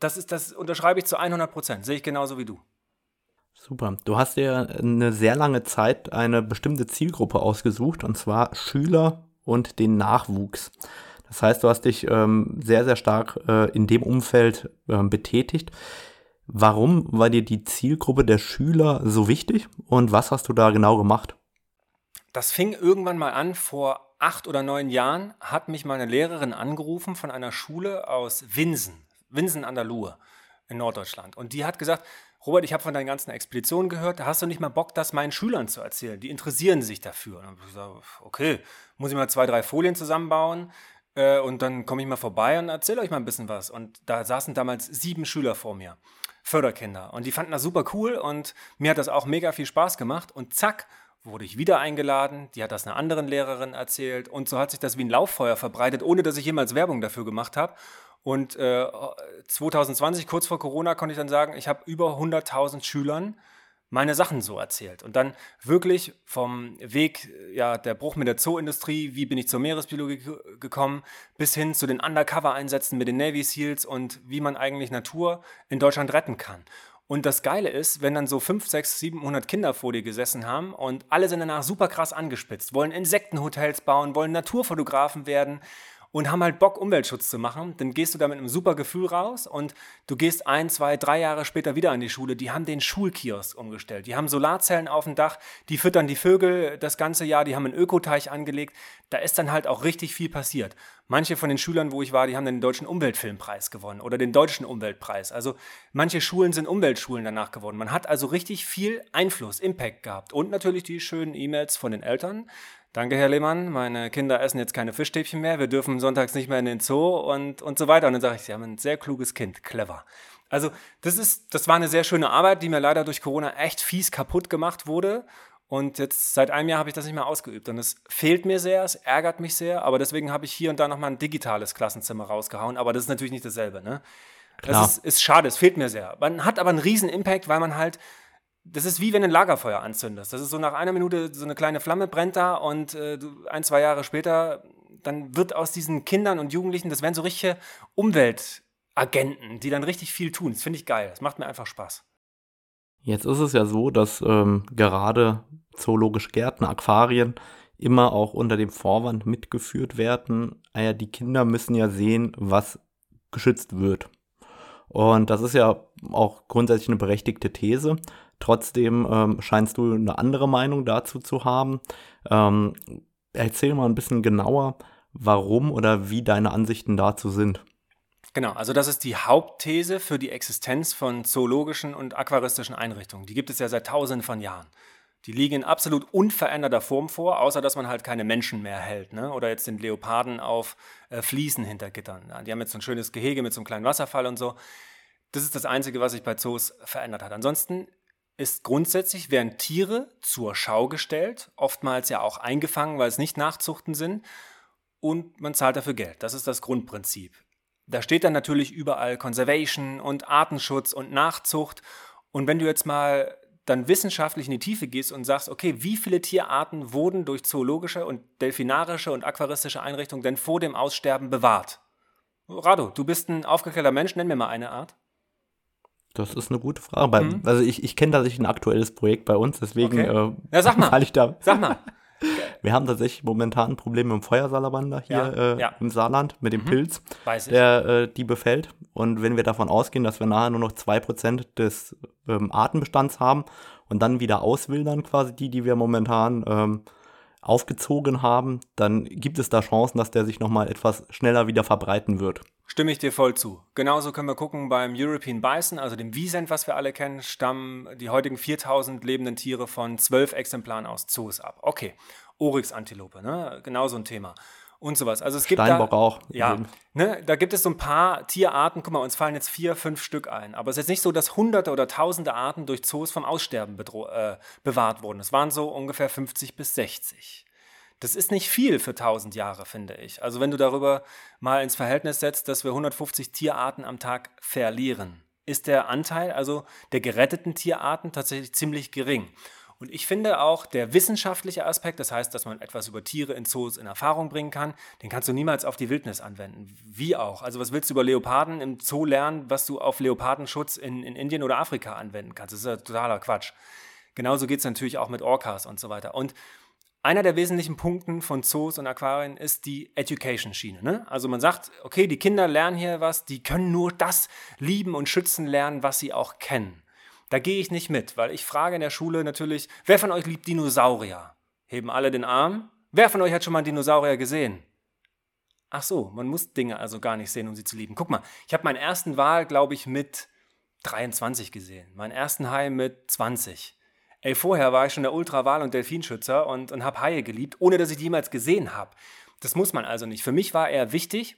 B: Das, ist, das unterschreibe ich zu 100 Prozent, sehe ich genauso wie du.
A: Super. Du hast dir eine sehr lange Zeit eine bestimmte Zielgruppe ausgesucht, und zwar Schüler und den Nachwuchs. Das heißt, du hast dich ähm, sehr, sehr stark äh, in dem Umfeld äh, betätigt. Warum war dir die Zielgruppe der Schüler so wichtig und was hast du da genau gemacht?
B: Das fing irgendwann mal an, vor acht oder neun Jahren hat mich meine Lehrerin angerufen von einer Schule aus Winsen, Winsen an der Luhe in Norddeutschland. Und die hat gesagt, Robert, ich habe von deinen ganzen Expeditionen gehört, hast du nicht mal Bock, das meinen Schülern zu erzählen? Die interessieren sich dafür. Und dann habe ich gesagt, okay, muss ich mal zwei, drei Folien zusammenbauen äh, und dann komme ich mal vorbei und erzähle euch mal ein bisschen was. Und da saßen damals sieben Schüler vor mir, Förderkinder. Und die fanden das super cool und mir hat das auch mega viel Spaß gemacht. Und zack, wurde ich wieder eingeladen, die hat das einer anderen Lehrerin erzählt und so hat sich das wie ein Lauffeuer verbreitet, ohne dass ich jemals Werbung dafür gemacht habe. Und äh, 2020, kurz vor Corona, konnte ich dann sagen, ich habe über 100.000 Schülern meine Sachen so erzählt. Und dann wirklich vom Weg, ja, der Bruch mit der Zooindustrie, wie bin ich zur Meeresbiologie gekommen, bis hin zu den Undercover-Einsätzen mit den Navy SEALs und wie man eigentlich Natur in Deutschland retten kann. Und das Geile ist, wenn dann so 5, 6, 700 Kinder vor dir gesessen haben und alle sind danach super krass angespitzt, wollen Insektenhotels bauen, wollen Naturfotografen werden und haben halt Bock, Umweltschutz zu machen, dann gehst du da mit einem super Gefühl raus und du gehst ein, zwei, drei Jahre später wieder an die Schule. Die haben den Schulkiosk umgestellt. Die haben Solarzellen auf dem Dach, die füttern die Vögel das ganze Jahr, die haben einen Ökoteich angelegt. Da ist dann halt auch richtig viel passiert. Manche von den Schülern, wo ich war, die haben den deutschen Umweltfilmpreis gewonnen oder den deutschen Umweltpreis. Also manche Schulen sind Umweltschulen danach geworden. Man hat also richtig viel Einfluss, Impact gehabt und natürlich die schönen E-Mails von den Eltern Danke, Herr Lehmann, meine Kinder essen jetzt keine Fischstäbchen mehr, wir dürfen sonntags nicht mehr in den Zoo und, und so weiter. Und dann sage ich, Sie haben ein sehr kluges Kind, clever. Also das, ist, das war eine sehr schöne Arbeit, die mir leider durch Corona echt fies kaputt gemacht wurde. Und jetzt seit einem Jahr habe ich das nicht mehr ausgeübt. Und es fehlt mir sehr, es ärgert mich sehr. Aber deswegen habe ich hier und da nochmal ein digitales Klassenzimmer rausgehauen. Aber das ist natürlich nicht dasselbe. Ne? Klar. Das ist, ist schade, es fehlt mir sehr. Man hat aber einen riesen Impact, weil man halt das ist wie wenn du ein Lagerfeuer anzündest. Das ist so nach einer Minute so eine kleine Flamme brennt da und äh, ein, zwei Jahre später, dann wird aus diesen Kindern und Jugendlichen, das werden so richtige Umweltagenten, die dann richtig viel tun. Das finde ich geil. Das macht mir einfach Spaß.
A: Jetzt ist es ja so, dass ähm, gerade zoologische Gärten, Aquarien immer auch unter dem Vorwand mitgeführt werden. Ah die Kinder müssen ja sehen, was geschützt wird. Und das ist ja auch grundsätzlich eine berechtigte These. Trotzdem ähm, scheinst du eine andere Meinung dazu zu haben. Ähm, erzähl mal ein bisschen genauer, warum oder wie deine Ansichten dazu sind.
B: Genau, also das ist die Hauptthese für die Existenz von zoologischen und aquaristischen Einrichtungen. Die gibt es ja seit tausenden von Jahren. Die liegen in absolut unveränderter Form vor, außer dass man halt keine Menschen mehr hält. Ne? Oder jetzt den Leoparden auf äh, Fliesen hinter Gittern. Die haben jetzt so ein schönes Gehege mit so einem kleinen Wasserfall und so. Das ist das Einzige, was sich bei Zoos verändert hat. Ansonsten ist grundsätzlich, werden Tiere zur Schau gestellt, oftmals ja auch eingefangen, weil es nicht Nachzuchten sind, und man zahlt dafür Geld. Das ist das Grundprinzip. Da steht dann natürlich überall Conservation und Artenschutz und Nachzucht. Und wenn du jetzt mal dann wissenschaftlich in die Tiefe gehst und sagst, okay, wie viele Tierarten wurden durch zoologische und delfinarische und aquaristische Einrichtungen denn vor dem Aussterben bewahrt? Rado, du bist ein aufgeklärter Mensch, nenn mir mal eine Art.
A: Das ist eine gute Frage. Mhm. Also ich, ich kenne tatsächlich ein aktuelles Projekt bei uns, deswegen
B: okay. äh, ja, sag mal.
A: ich da.
B: Sag mal.
A: Wir haben tatsächlich momentan ein Problem mit dem Feuersalamander hier ja, äh, ja. im Saarland, mit dem mhm. Pilz, der äh, die befällt. Und wenn wir davon ausgehen, dass wir nachher nur noch 2% des ähm, Artenbestands haben und dann wieder auswildern, quasi die, die wir momentan ähm, aufgezogen haben, dann gibt es da Chancen, dass der sich nochmal etwas schneller wieder verbreiten wird.
B: Stimme ich dir voll zu. Genauso können wir gucken beim European Bison, also dem Wiesent, was wir alle kennen, stammen die heutigen 4000 lebenden Tiere von zwölf Exemplaren aus Zoos ab. Okay, Oryx-Antilope, ne? genauso ein Thema. Und sowas. Also es gibt
A: Steinbock
B: da,
A: auch.
B: Ja, ne, da gibt es so ein paar Tierarten. Guck mal, uns fallen jetzt vier, fünf Stück ein. Aber es ist nicht so, dass hunderte oder tausende Arten durch Zoos vom Aussterben äh, bewahrt wurden. Es waren so ungefähr 50 bis 60. Das ist nicht viel für 1000 Jahre, finde ich. Also wenn du darüber mal ins Verhältnis setzt, dass wir 150 Tierarten am Tag verlieren, ist der Anteil also der geretteten Tierarten tatsächlich ziemlich gering. Und ich finde auch der wissenschaftliche Aspekt, das heißt, dass man etwas über Tiere in Zoos in Erfahrung bringen kann, den kannst du niemals auf die Wildnis anwenden. Wie auch. Also was willst du über Leoparden im Zoo lernen, was du auf Leopardenschutz in, in Indien oder Afrika anwenden kannst? Das ist ja totaler Quatsch. Genauso geht es natürlich auch mit Orcas und so weiter. Und einer der wesentlichen Punkte von Zoos und Aquarien ist die Education-Schiene. Ne? Also man sagt, okay, die Kinder lernen hier was, die können nur das lieben und schützen lernen, was sie auch kennen. Da gehe ich nicht mit, weil ich frage in der Schule natürlich, wer von euch liebt Dinosaurier? Heben alle den Arm. Wer von euch hat schon mal einen Dinosaurier gesehen? Ach so, man muss Dinge also gar nicht sehen, um sie zu lieben. Guck mal, ich habe meinen ersten Wal, glaube ich, mit 23 gesehen. Meinen ersten Hai mit 20. Ey, vorher war ich schon der Ultrawal- und Delfinschützer und, und habe Haie geliebt, ohne dass ich die jemals gesehen habe. Das muss man also nicht. Für mich war er wichtig.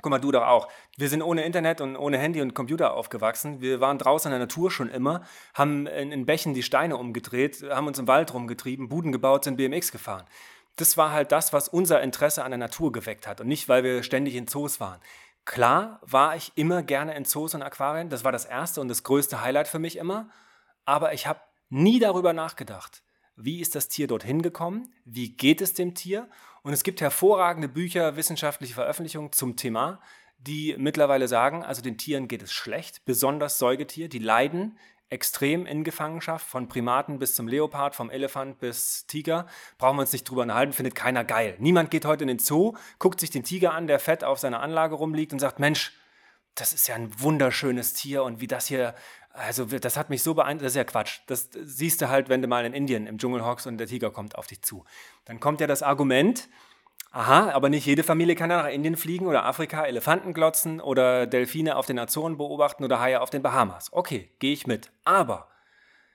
B: Guck mal, du doch auch. Wir sind ohne Internet und ohne Handy und Computer aufgewachsen. Wir waren draußen in der Natur schon immer, haben in, in Bächen die Steine umgedreht, haben uns im Wald rumgetrieben, Buden gebaut, sind BMX gefahren. Das war halt das, was unser Interesse an der Natur geweckt hat und nicht, weil wir ständig in Zoos waren. Klar war ich immer gerne in Zoos und Aquarien. Das war das erste und das größte Highlight für mich immer. Aber ich habe nie darüber nachgedacht, wie ist das Tier dorthin gekommen, wie geht es dem Tier. Und es gibt hervorragende Bücher, wissenschaftliche Veröffentlichungen zum Thema, die mittlerweile sagen, also den Tieren geht es schlecht, besonders Säugetier, die leiden extrem in Gefangenschaft, von Primaten bis zum Leopard, vom Elefant bis Tiger. Brauchen wir uns nicht drüber unterhalten, findet keiner geil. Niemand geht heute in den Zoo, guckt sich den Tiger an, der fett auf seiner Anlage rumliegt und sagt, Mensch, das ist ja ein wunderschönes Tier und wie das hier also das hat mich so beeindruckt, das ist ja Quatsch. Das siehst du halt, wenn du mal in Indien im Dschungel hockst und der Tiger kommt auf dich zu. Dann kommt ja das Argument, aha, aber nicht jede Familie kann nach Indien fliegen oder Afrika Elefanten glotzen oder Delfine auf den Azoren beobachten oder Haie auf den Bahamas. Okay, gehe ich mit. Aber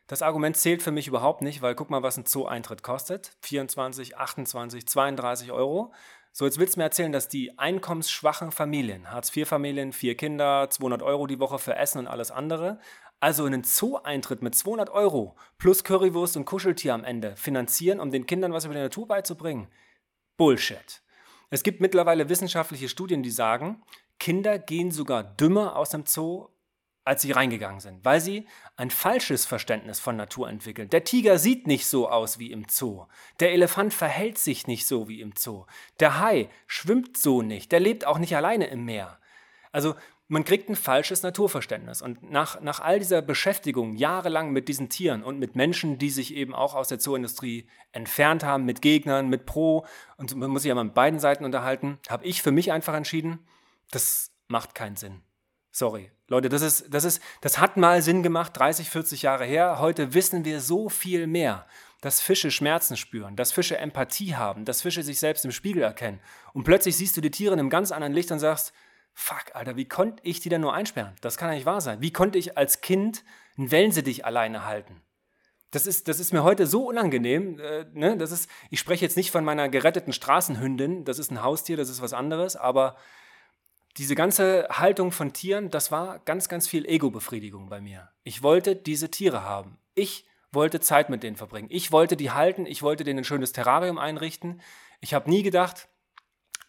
B: das Argument zählt für mich überhaupt nicht, weil guck mal, was ein Zoo-Eintritt kostet. 24, 28, 32 Euro. So, jetzt willst du mir erzählen, dass die einkommensschwachen Familien, Hartz-IV-Familien, vier Kinder, 200 Euro die Woche für Essen und alles andere, also einen Zoo-Eintritt mit 200 Euro plus Currywurst und Kuscheltier am Ende finanzieren, um den Kindern was über die Natur beizubringen? Bullshit. Es gibt mittlerweile wissenschaftliche Studien, die sagen, Kinder gehen sogar dümmer aus dem Zoo, als sie reingegangen sind, weil sie ein falsches Verständnis von Natur entwickeln. Der Tiger sieht nicht so aus wie im Zoo. Der Elefant verhält sich nicht so wie im Zoo. Der Hai schwimmt so nicht. Der lebt auch nicht alleine im Meer. Also man kriegt ein falsches Naturverständnis. Und nach, nach all dieser Beschäftigung jahrelang mit diesen Tieren und mit Menschen, die sich eben auch aus der Zooindustrie entfernt haben, mit Gegnern, mit Pro, und man muss sich ja mal mit beiden Seiten unterhalten, habe ich für mich einfach entschieden, das macht keinen Sinn. Sorry. Leute, das ist, das ist, das hat mal Sinn gemacht, 30, 40 Jahre her. Heute wissen wir so viel mehr, dass Fische Schmerzen spüren, dass Fische Empathie haben, dass Fische sich selbst im Spiegel erkennen. Und plötzlich siehst du die Tiere in einem ganz anderen Licht und sagst, fuck, Alter, wie konnte ich die denn nur einsperren? Das kann ja nicht wahr sein. Wie konnte ich als Kind einen Wellensittich alleine halten? Das ist, das ist mir heute so unangenehm. Äh, ne? das ist, ich spreche jetzt nicht von meiner geretteten Straßenhündin, das ist ein Haustier, das ist was anderes, aber diese ganze Haltung von Tieren, das war ganz, ganz viel Ego-Befriedigung bei mir. Ich wollte diese Tiere haben. Ich wollte Zeit mit denen verbringen. Ich wollte die halten, ich wollte denen ein schönes Terrarium einrichten. Ich habe nie gedacht,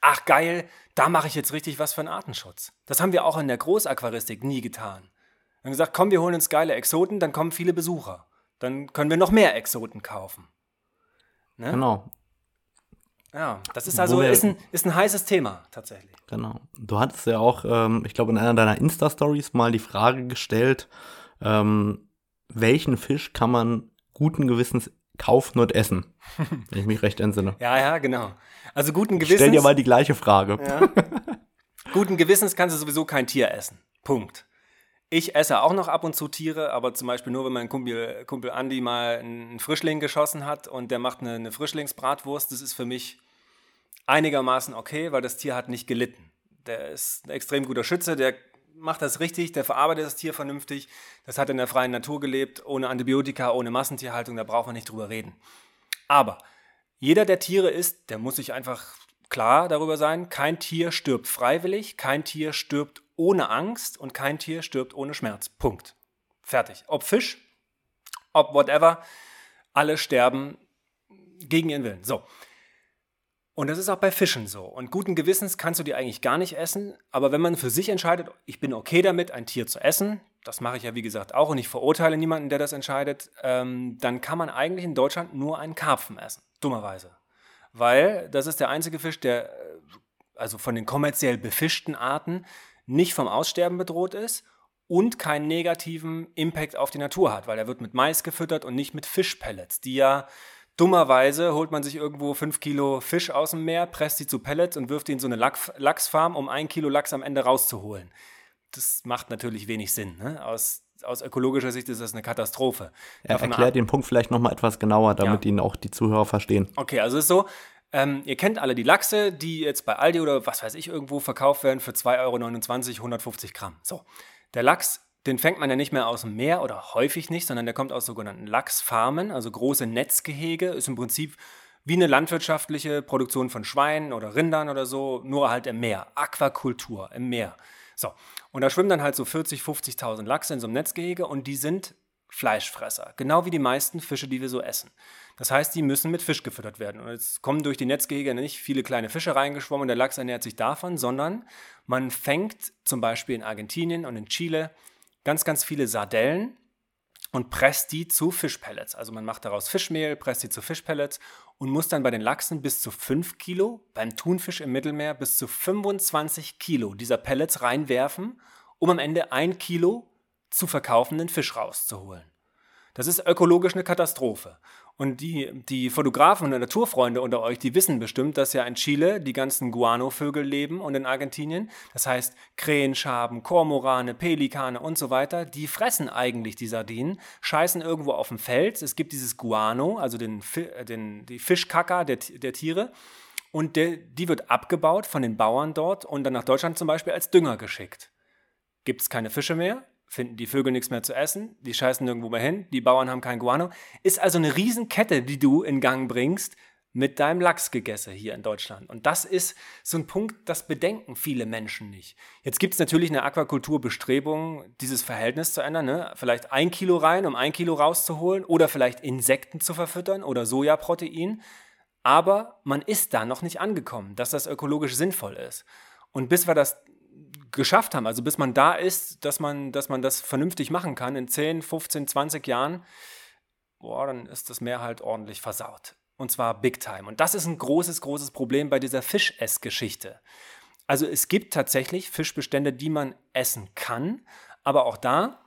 B: ach geil, da mache ich jetzt richtig was für einen Artenschutz. Das haben wir auch in der Großaquaristik nie getan. Wir haben gesagt, komm, wir holen uns geile Exoten, dann kommen viele Besucher. Dann können wir noch mehr Exoten kaufen.
A: Ne? Genau.
B: Ja, das ist also ist ein, ist ein heißes Thema tatsächlich.
A: Genau. Du hattest ja auch, ähm, ich glaube, in einer deiner Insta-Stories mal die Frage gestellt, ähm, welchen Fisch kann man guten Gewissens kaufen und essen? wenn ich mich recht entsinne.
B: Ja, ja, genau. Also guten Gewissens.
A: Stell dir mal die gleiche Frage. Ja.
B: guten Gewissens kannst du sowieso kein Tier essen. Punkt. Ich esse auch noch ab und zu Tiere, aber zum Beispiel nur, wenn mein Kumpel, Kumpel Andi mal einen Frischling geschossen hat und der macht eine, eine Frischlingsbratwurst, das ist für mich einigermaßen okay, weil das Tier hat nicht gelitten. Der ist ein extrem guter Schütze, der macht das richtig, der verarbeitet das Tier vernünftig. Das hat in der freien Natur gelebt, ohne Antibiotika, ohne Massentierhaltung, da braucht man nicht drüber reden. Aber jeder, der Tiere isst, der muss sich einfach klar darüber sein, kein Tier stirbt freiwillig, kein Tier stirbt ohne Angst und kein Tier stirbt ohne Schmerz. Punkt. Fertig. Ob Fisch, ob whatever, alle sterben gegen ihren Willen. So. Und das ist auch bei Fischen so. Und guten Gewissens kannst du die eigentlich gar nicht essen. Aber wenn man für sich entscheidet, ich bin okay damit, ein Tier zu essen, das mache ich ja wie gesagt auch und ich verurteile niemanden, der das entscheidet, ähm, dann kann man eigentlich in Deutschland nur einen Karpfen essen. Dummerweise. Weil das ist der einzige Fisch, der, äh, also von den kommerziell befischten Arten, nicht vom Aussterben bedroht ist und keinen negativen Impact auf die Natur hat, weil er wird mit Mais gefüttert und nicht mit Fischpellets, die ja Dummerweise holt man sich irgendwo 5 Kilo Fisch aus dem Meer, presst die zu Pellets und wirft die in so eine Lachs Lachsfarm, um ein Kilo Lachs am Ende rauszuholen. Das macht natürlich wenig Sinn. Ne? Aus, aus ökologischer Sicht ist das eine Katastrophe.
A: Ja, erklär den Punkt vielleicht nochmal etwas genauer, damit ja. ihn auch die Zuhörer verstehen.
B: Okay, also es ist so, ähm, ihr kennt alle die Lachse, die jetzt bei Aldi oder was weiß ich irgendwo verkauft werden für 2,29 Euro, 150 Gramm. So, der Lachs den fängt man ja nicht mehr aus dem Meer oder häufig nicht, sondern der kommt aus sogenannten Lachsfarmen, also große Netzgehege, ist im Prinzip wie eine landwirtschaftliche Produktion von Schweinen oder Rindern oder so, nur halt im Meer. Aquakultur im Meer. So, und da schwimmen dann halt so 40, 50.000 Lachse in so einem Netzgehege und die sind Fleischfresser, genau wie die meisten Fische, die wir so essen. Das heißt, die müssen mit Fisch gefüttert werden. Und jetzt kommen durch die Netzgehege nicht viele kleine Fische reingeschwommen und der Lachs ernährt sich davon, sondern man fängt zum Beispiel in Argentinien und in Chile ganz, ganz viele Sardellen und presst die zu Fischpellets. Also man macht daraus Fischmehl, presst die zu Fischpellets und muss dann bei den Lachsen bis zu 5 Kilo, beim Thunfisch im Mittelmeer bis zu 25 Kilo dieser Pellets reinwerfen, um am Ende ein Kilo zu verkaufenden Fisch rauszuholen. Das ist ökologisch eine Katastrophe. Und die, die Fotografen und Naturfreunde unter euch, die wissen bestimmt, dass ja in Chile die ganzen Guano-Vögel leben und in Argentinien. Das heißt, Krähenschaben, Kormorane, Pelikane und so weiter, die fressen eigentlich die Sardinen, scheißen irgendwo auf dem Fels. Es gibt dieses Guano, also den, äh, den, die Fischkacker der, der Tiere. Und der, die wird abgebaut von den Bauern dort und dann nach Deutschland zum Beispiel als Dünger geschickt. Gibt es keine Fische mehr, finden die Vögel nichts mehr zu essen, die scheißen nirgendwo mehr hin, die Bauern haben kein Guano. Ist also eine Riesenkette, die du in Gang bringst mit deinem Lachsgegesse hier in Deutschland. Und das ist so ein Punkt, das bedenken viele Menschen nicht. Jetzt gibt es natürlich eine Aquakulturbestrebung, dieses Verhältnis zu ändern. Ne? Vielleicht ein Kilo rein, um ein Kilo rauszuholen oder vielleicht Insekten zu verfüttern oder Sojaprotein. Aber man ist da noch nicht angekommen, dass das ökologisch sinnvoll ist. Und bis wir das geschafft haben. Also bis man da ist, dass man, dass man das vernünftig machen kann in 10, 15, 20 Jahren, boah, dann ist das Meer halt ordentlich versaut. Und zwar big time. Und das ist ein großes, großes Problem bei dieser Fischessgeschichte. Also es gibt tatsächlich Fischbestände, die man essen kann, aber auch da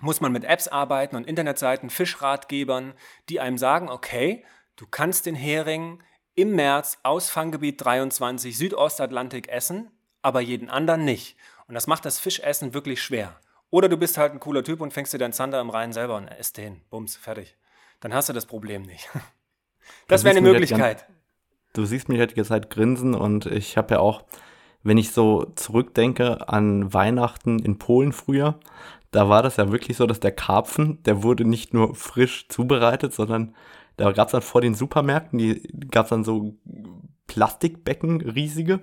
B: muss man mit Apps arbeiten und Internetseiten, Fischratgebern, die einem sagen, okay, du kannst den Hering im März aus Fanggebiet 23 Südostatlantik essen, aber jeden anderen nicht. Und das macht das Fischessen wirklich schwer. Oder du bist halt ein cooler Typ und fängst dir deinen Zander im Rhein selber und isst den. Bums, fertig. Dann hast du das Problem nicht. Das wäre eine Möglichkeit.
A: du siehst mich halt ganze Zeit grinsen und ich habe ja auch, wenn ich so zurückdenke an Weihnachten in Polen früher, da war das ja wirklich so, dass der Karpfen, der wurde nicht nur frisch zubereitet, sondern da gab es dann vor den Supermärkten, die gab es dann so Plastikbecken riesige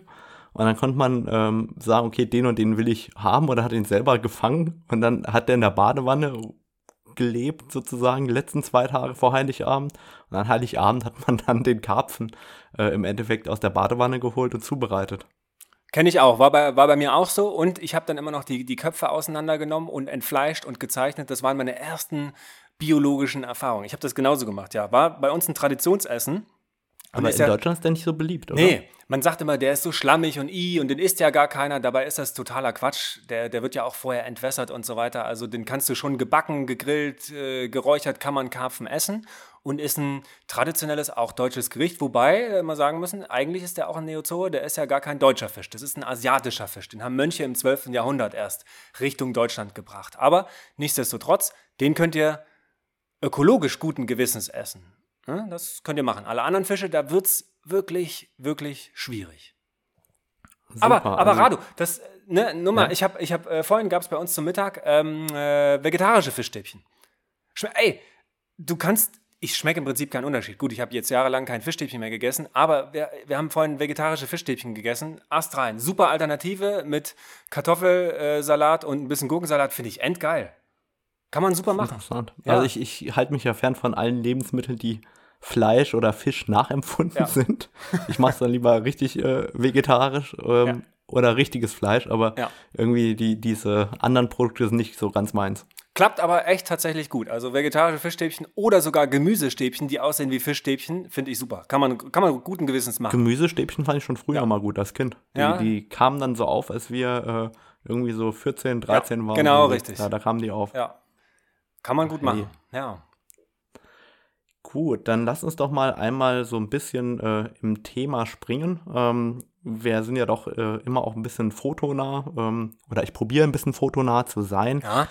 A: und dann konnte man ähm, sagen, okay, den und den will ich haben oder hat ihn selber gefangen. Und dann hat der in der Badewanne gelebt, sozusagen, die letzten zwei Tage vor Heiligabend. Und an Heiligabend hat man dann den Karpfen äh, im Endeffekt aus der Badewanne geholt und zubereitet.
B: Kenne ich auch, war bei, war bei mir auch so. Und ich habe dann immer noch die, die Köpfe auseinandergenommen und entfleischt und gezeichnet. Das waren meine ersten biologischen Erfahrungen. Ich habe das genauso gemacht, ja. War bei uns ein Traditionsessen.
A: Aber in ja, Deutschland ist der nicht so beliebt,
B: oder? Nee, man sagt immer, der ist so schlammig und i und den isst ja gar keiner. Dabei ist das totaler Quatsch. Der, der wird ja auch vorher entwässert und so weiter. Also den kannst du schon gebacken, gegrillt, äh, geräuchert, kann man Karpfen essen und ist ein traditionelles, auch deutsches Gericht. Wobei, äh, wir sagen müssen, eigentlich ist der auch ein Neozoe, der ist ja gar kein deutscher Fisch. Das ist ein asiatischer Fisch. Den haben Mönche im 12. Jahrhundert erst Richtung Deutschland gebracht. Aber nichtsdestotrotz, den könnt ihr ökologisch guten Gewissens essen. Das könnt ihr machen. Alle anderen Fische, da wird es wirklich, wirklich schwierig. Super, aber, aber also, Radu, das, ne, nur mal, ja? ich habe, ich hab, äh, vorhin gab es bei uns zum Mittag ähm, äh, vegetarische Fischstäbchen. Schme ey, du kannst, ich schmecke im Prinzip keinen Unterschied. Gut, ich habe jetzt jahrelang kein Fischstäbchen mehr gegessen, aber wir, wir haben vorhin vegetarische Fischstäbchen gegessen. Astrein, super Alternative mit Kartoffelsalat und ein bisschen Gurkensalat, finde ich endgeil. Kann man super machen.
A: Interessant. Ja. Also ich, ich halte mich ja fern von allen Lebensmitteln, die Fleisch oder Fisch nachempfunden ja. sind. Ich mache es dann lieber richtig äh, vegetarisch ähm, ja. oder richtiges Fleisch, aber ja. irgendwie die, diese anderen Produkte sind nicht so ganz meins.
B: Klappt aber echt tatsächlich gut. Also vegetarische Fischstäbchen oder sogar Gemüsestäbchen, die aussehen wie Fischstäbchen, finde ich super. Kann man, kann man guten Gewissens machen.
A: Gemüsestäbchen fand ich schon früher mal gut als Kind. Die, die kamen dann so auf, als wir äh, irgendwie so 14, 13 waren.
B: Genau, richtig.
A: Ja, da kamen die auf.
B: Ja. Kann man gut machen. Ja.
A: Gut, dann lass uns doch mal einmal so ein bisschen äh, im Thema springen. Ähm, wir sind ja doch äh, immer auch ein bisschen fotonah ähm, oder ich probiere ein bisschen fotonah zu sein.
B: Ja.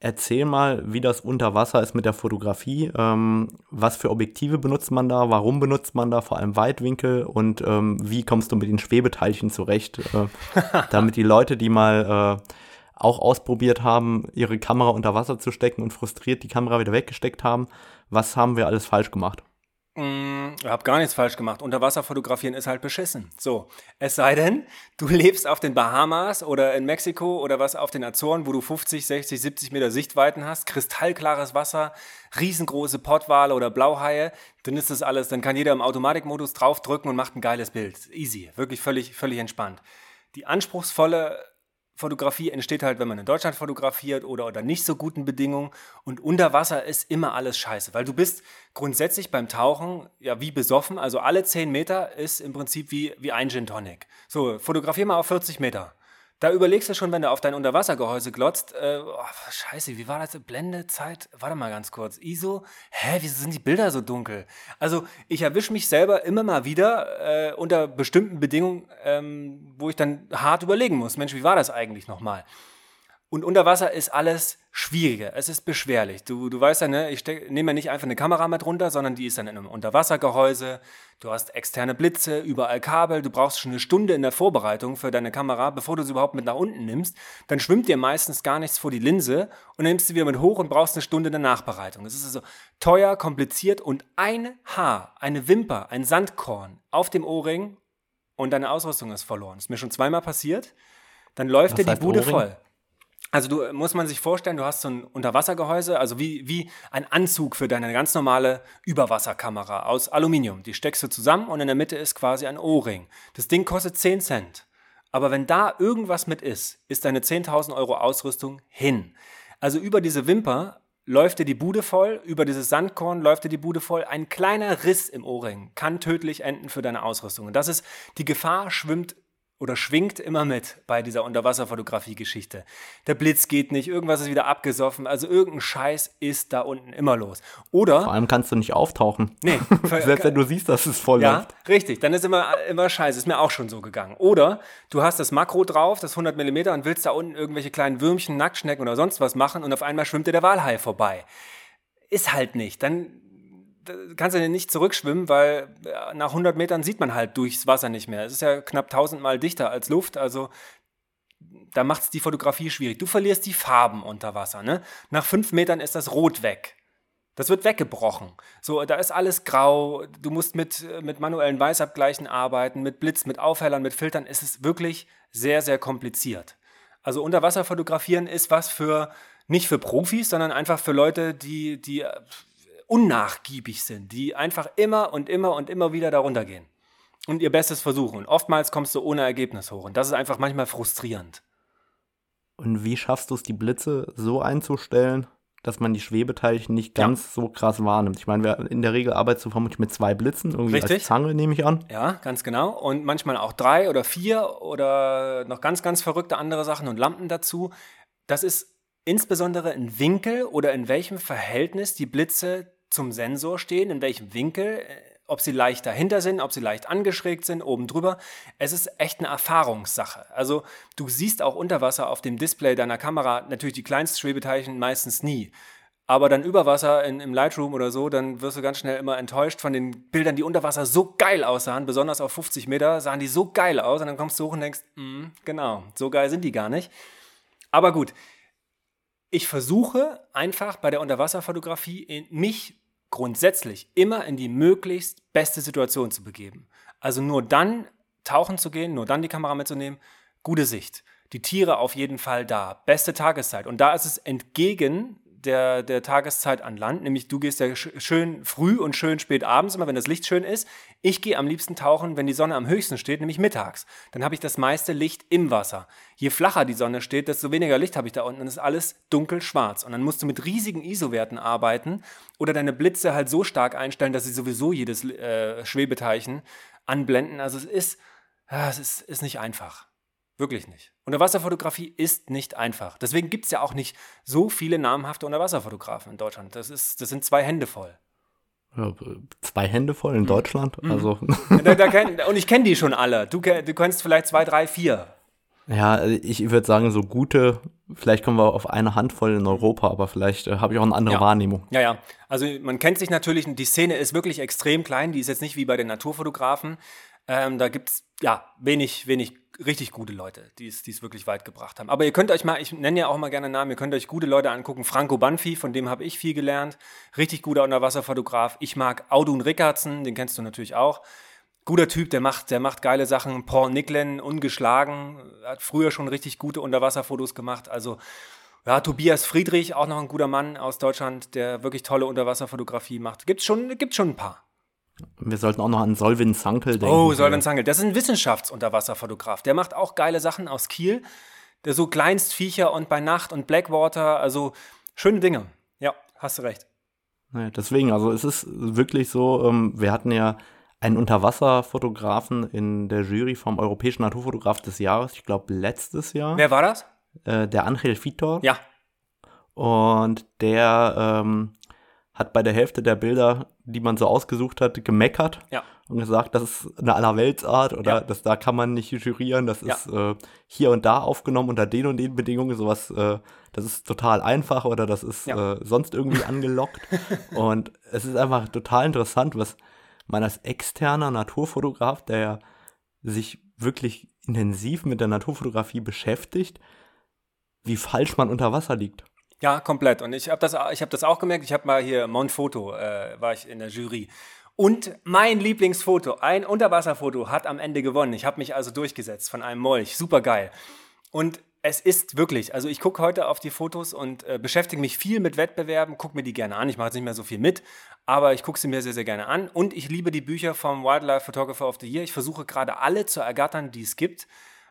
A: Erzähl mal, wie das unter Wasser ist mit der Fotografie. Ähm, was für Objektive benutzt man da? Warum benutzt man da vor allem Weitwinkel? Und ähm, wie kommst du mit den Schwebeteilchen zurecht? Äh, damit die Leute, die mal äh, auch ausprobiert haben, ihre Kamera unter Wasser zu stecken und frustriert die Kamera wieder weggesteckt haben, was haben wir alles falsch gemacht?
B: Mm, ich habe gar nichts falsch gemacht. Unterwasser fotografieren ist halt beschissen. So, es sei denn, du lebst auf den Bahamas oder in Mexiko oder was auf den Azoren, wo du 50, 60, 70 Meter Sichtweiten hast, kristallklares Wasser, riesengroße Pottwale oder Blauhaie, dann ist das alles, dann kann jeder im Automatikmodus draufdrücken und macht ein geiles Bild. Easy, wirklich völlig, völlig entspannt. Die anspruchsvolle Fotografie entsteht halt, wenn man in Deutschland fotografiert oder unter nicht so guten Bedingungen. Und unter Wasser ist immer alles scheiße, weil du bist grundsätzlich beim Tauchen ja wie besoffen. Also alle 10 Meter ist im Prinzip wie, wie ein Gin Tonic. So, fotografier mal auf 40 Meter. Da überlegst du schon, wenn du auf dein Unterwassergehäuse glotzt, äh, oh, scheiße, wie war das? Blendezeit? Warte mal ganz kurz. ISO? Hä, wieso sind die Bilder so dunkel? Also ich erwische mich selber immer mal wieder äh, unter bestimmten Bedingungen, ähm, wo ich dann hart überlegen muss. Mensch, wie war das eigentlich nochmal? Und unter Wasser ist alles schwieriger, es ist beschwerlich. Du, du weißt ja, ne, ich nehme ja nicht einfach eine Kamera mit runter, sondern die ist dann in einem Unterwassergehäuse. Du hast externe Blitze, überall Kabel. Du brauchst schon eine Stunde in der Vorbereitung für deine Kamera, bevor du sie überhaupt mit nach unten nimmst. Dann schwimmt dir meistens gar nichts vor die Linse und nimmst sie wieder mit hoch und brauchst eine Stunde in der Nachbereitung. Das ist also teuer, kompliziert und ein Haar, eine Wimper, ein Sandkorn auf dem Ohrring und deine Ausrüstung ist verloren. Das ist mir schon zweimal passiert. Dann läuft dir die Bude Ohrring? voll. Also du muss man sich vorstellen, du hast so ein Unterwassergehäuse, also wie, wie ein Anzug für deine ganz normale Überwasserkamera aus Aluminium. Die steckst du zusammen und in der Mitte ist quasi ein O-Ring. Das Ding kostet 10 Cent. Aber wenn da irgendwas mit ist, ist deine 10.000 Euro Ausrüstung hin. Also über diese Wimper läuft dir die Bude voll, über dieses Sandkorn läuft dir die Bude voll. Ein kleiner Riss im Ohrring kann tödlich enden für deine Ausrüstung. Und das ist, die Gefahr schwimmt oder schwingt immer mit bei dieser Unterwasserfotografie-Geschichte. Der Blitz geht nicht, irgendwas ist wieder abgesoffen, also irgendein Scheiß ist da unten immer los. Oder.
A: Vor allem kannst du nicht auftauchen. Nee. Selbst wenn du siehst, dass es voll
B: Ja, läuft. richtig. Dann ist immer, immer Scheiße. Ist mir auch schon so gegangen. Oder du hast das Makro drauf, das 100 mm, und willst da unten irgendwelche kleinen Würmchen, Nacktschnecken oder sonst was machen und auf einmal schwimmt dir der Walhai vorbei. Ist halt nicht. Dann kannst du nicht zurückschwimmen, weil nach 100 Metern sieht man halt durchs Wasser nicht mehr. Es ist ja knapp 1000 Mal dichter als Luft, also da macht es die Fotografie schwierig. Du verlierst die Farben unter Wasser. Ne? Nach fünf Metern ist das Rot weg. Das wird weggebrochen. So, da ist alles grau. Du musst mit, mit manuellen Weißabgleichen arbeiten, mit Blitz, mit Aufhellern, mit Filtern. Es ist wirklich sehr, sehr kompliziert. Also Unterwasser fotografieren ist was für, nicht für Profis, sondern einfach für Leute, die, die unnachgiebig sind, die einfach immer und immer und immer wieder darunter gehen und ihr Bestes versuchen. Und oftmals kommst du ohne Ergebnis hoch. Und das ist einfach manchmal frustrierend.
A: Und wie schaffst du es, die Blitze so einzustellen, dass man die Schwebeteilchen nicht ganz ja. so krass wahrnimmt? Ich meine, in der Regel arbeitest du vermutlich mit zwei Blitzen, irgendwie Richtig. als Zange, nehme ich an.
B: Ja, ganz genau. Und manchmal auch drei oder vier oder noch ganz, ganz verrückte andere Sachen und Lampen dazu. Das ist insbesondere in Winkel oder in welchem Verhältnis die Blitze zum Sensor stehen, in welchem Winkel, äh, ob sie leicht dahinter sind, ob sie leicht angeschrägt sind, oben drüber. Es ist echt eine Erfahrungssache. Also du siehst auch unter Wasser auf dem Display deiner Kamera natürlich die kleinsten Schwebeteilchen meistens nie. Aber dann über Wasser in, im Lightroom oder so, dann wirst du ganz schnell immer enttäuscht von den Bildern, die unter Wasser so geil aussahen, besonders auf 50 Meter, sahen die so geil aus und dann kommst du hoch und denkst, mm, genau, so geil sind die gar nicht. Aber gut, ich versuche einfach bei der Unterwasserfotografie mich grundsätzlich immer in die möglichst beste Situation zu begeben. Also nur dann tauchen zu gehen, nur dann die Kamera mitzunehmen, gute Sicht. Die Tiere auf jeden Fall da, beste Tageszeit. Und da ist es entgegen der, der Tageszeit an Land, nämlich du gehst ja schön früh und schön spät abends, immer wenn das Licht schön ist. Ich gehe am liebsten tauchen, wenn die Sonne am höchsten steht, nämlich mittags. Dann habe ich das meiste Licht im Wasser. Je flacher die Sonne steht, desto weniger Licht habe ich da unten. Dann ist alles dunkel-schwarz. Und dann musst du mit riesigen ISO-Werten arbeiten oder deine Blitze halt so stark einstellen, dass sie sowieso jedes äh, Schwebeteilchen anblenden. Also es ist, ja, es ist, ist nicht einfach. Wirklich nicht. Unterwasserfotografie ist nicht einfach. Deswegen gibt es ja auch nicht so viele namhafte Unterwasserfotografen in Deutschland. Das, ist, das sind zwei Hände voll.
A: Ja, zwei Hände voll in Deutschland.
B: Mhm.
A: Also.
B: Da, da kenn, und ich kenne die schon alle. Du, du kennst vielleicht zwei, drei, vier.
A: Ja, ich würde sagen, so gute, vielleicht kommen wir auf eine Handvoll in Europa, aber vielleicht äh, habe ich auch eine andere
B: Ja.
A: Wahrnehmung.
B: Ja, ja. Also man kennt sich natürlich, die Szene ist wirklich extrem klein, die ist jetzt nicht wie bei den Naturfotografen. Ähm, da gibt es ja wenig, wenig richtig gute Leute, die es wirklich weit gebracht haben. Aber ihr könnt euch mal, ich nenne ja auch mal gerne Namen, ihr könnt euch gute Leute angucken. Franco Banfi, von dem habe ich viel gelernt. Richtig guter Unterwasserfotograf. Ich mag Audun Rickardsen, den kennst du natürlich auch. Guter Typ, der macht, der macht geile Sachen. Paul Nicklen, ungeschlagen, hat früher schon richtig gute Unterwasserfotos gemacht. Also ja, Tobias Friedrich, auch noch ein guter Mann aus Deutschland, der wirklich tolle Unterwasserfotografie macht. Gibt's schon, gibt's schon ein paar.
A: Wir sollten auch noch an Solvin Sankel denken.
B: Oh, Solven Zangel, das ist ein Wissenschaftsunterwasserfotograf. Der macht auch geile Sachen aus Kiel. Der so Kleinstviecher und bei Nacht und Blackwater, also schöne Dinge. Ja, hast du recht.
A: Ja, deswegen, also es ist wirklich so, ähm, wir hatten ja einen Unterwasserfotografen in der Jury vom Europäischen Naturfotograf des Jahres, ich glaube letztes Jahr,
B: Wer war das?
A: äh, der Angel Vitor.
B: Ja.
A: Und der ähm, hat bei der Hälfte der Bilder, die man so ausgesucht hat, gemeckert
B: Ja.
A: und gesagt, das ist eine Allerweltsart oder
B: Ja.
A: das, da kann man nicht jurieren, das
B: Ja.
A: ist äh, hier und da aufgenommen unter den und den Bedingungen, sowas, äh, das ist total einfach oder das ist äh, sonst irgendwie angelockt. und es ist einfach total interessant, was man als externer Naturfotograf, der sich wirklich intensiv mit der Naturfotografie beschäftigt, wie falsch man unter Wasser liegt.
B: Ja, komplett. Und ich habe das, hab das auch gemerkt. Ich habe mal hier Monfoto, äh, war ich in der Jury. Und mein Lieblingsfoto, ein Unterwasserfoto, hat am Ende gewonnen. Ich habe mich also durchgesetzt von einem Molch. Super geil. Und es ist wirklich, also ich gucke heute auf die Fotos und äh, beschäftige mich viel mit Wettbewerben, gucke mir die gerne an. Ich mache jetzt nicht mehr so viel mit, aber ich gucke sie mir sehr, sehr gerne an. Und ich liebe die Bücher vom Wildlife Photographer of the Year. Ich versuche gerade alle zu ergattern, die es gibt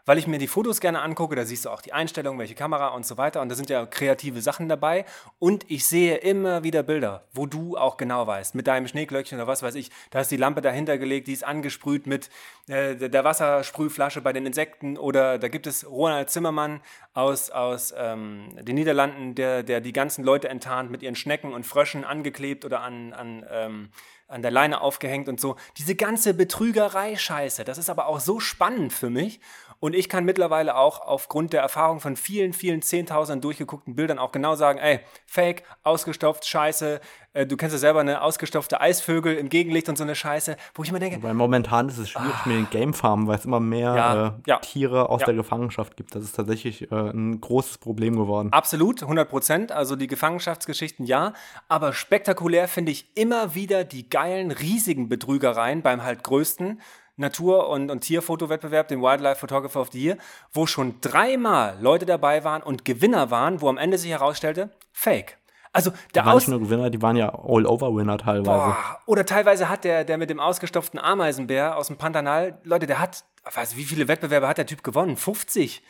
B: weil ich mir die Fotos gerne angucke, da siehst du auch die Einstellung, welche Kamera und so weiter und da sind ja kreative Sachen dabei und ich sehe immer wieder Bilder, wo du auch genau weißt, mit deinem Schneeglöckchen oder was weiß ich, da ist die Lampe dahinter gelegt, die ist angesprüht mit äh, der Wassersprühflasche bei den Insekten oder da gibt es Ronald Zimmermann aus, aus ähm, den Niederlanden, der, der die ganzen Leute enttarnt mit ihren Schnecken und Fröschen angeklebt oder an, an ähm, an der Leine aufgehängt und so. Diese ganze Betrügerei-Scheiße, das ist aber auch so spannend für mich. Und ich kann mittlerweile auch aufgrund der Erfahrung von vielen, vielen Zehntausenden durchgeguckten Bildern auch genau sagen, ey, Fake, ausgestopft, Scheiße. Äh, du kennst ja selber eine ausgestopfte Eisvögel im Gegenlicht und so eine Scheiße, wo ich immer denke,
A: Weil momentan ist es schwierig mit den Gamefarmen, weil es immer mehr
B: Ja,
A: äh,
B: ja.
A: Tiere aus
B: Ja.
A: der Gefangenschaft gibt. Das ist tatsächlich äh, ein großes Problem geworden.
B: Absolut, 100 Prozent. Also die Gefangenschaftsgeschichten ja. Aber spektakulär finde ich immer wieder die geilen, riesigen Betrügereien beim halt größten Natur- und, und Tierfotowettbewerb, dem Wildlife Photographer of the Year, wo schon dreimal Leute dabei waren und Gewinner waren, wo am Ende sich herausstellte, Fake. Also
A: Die
B: der
A: waren
B: Aus
A: nicht nur Gewinner, die waren ja All-Over-Winner teilweise.
B: Boah, oder teilweise hat der, der mit dem ausgestopften Ameisenbär aus dem Pantanal, Leute, der hat, weiß, wie viele Wettbewerbe hat der Typ gewonnen? 50.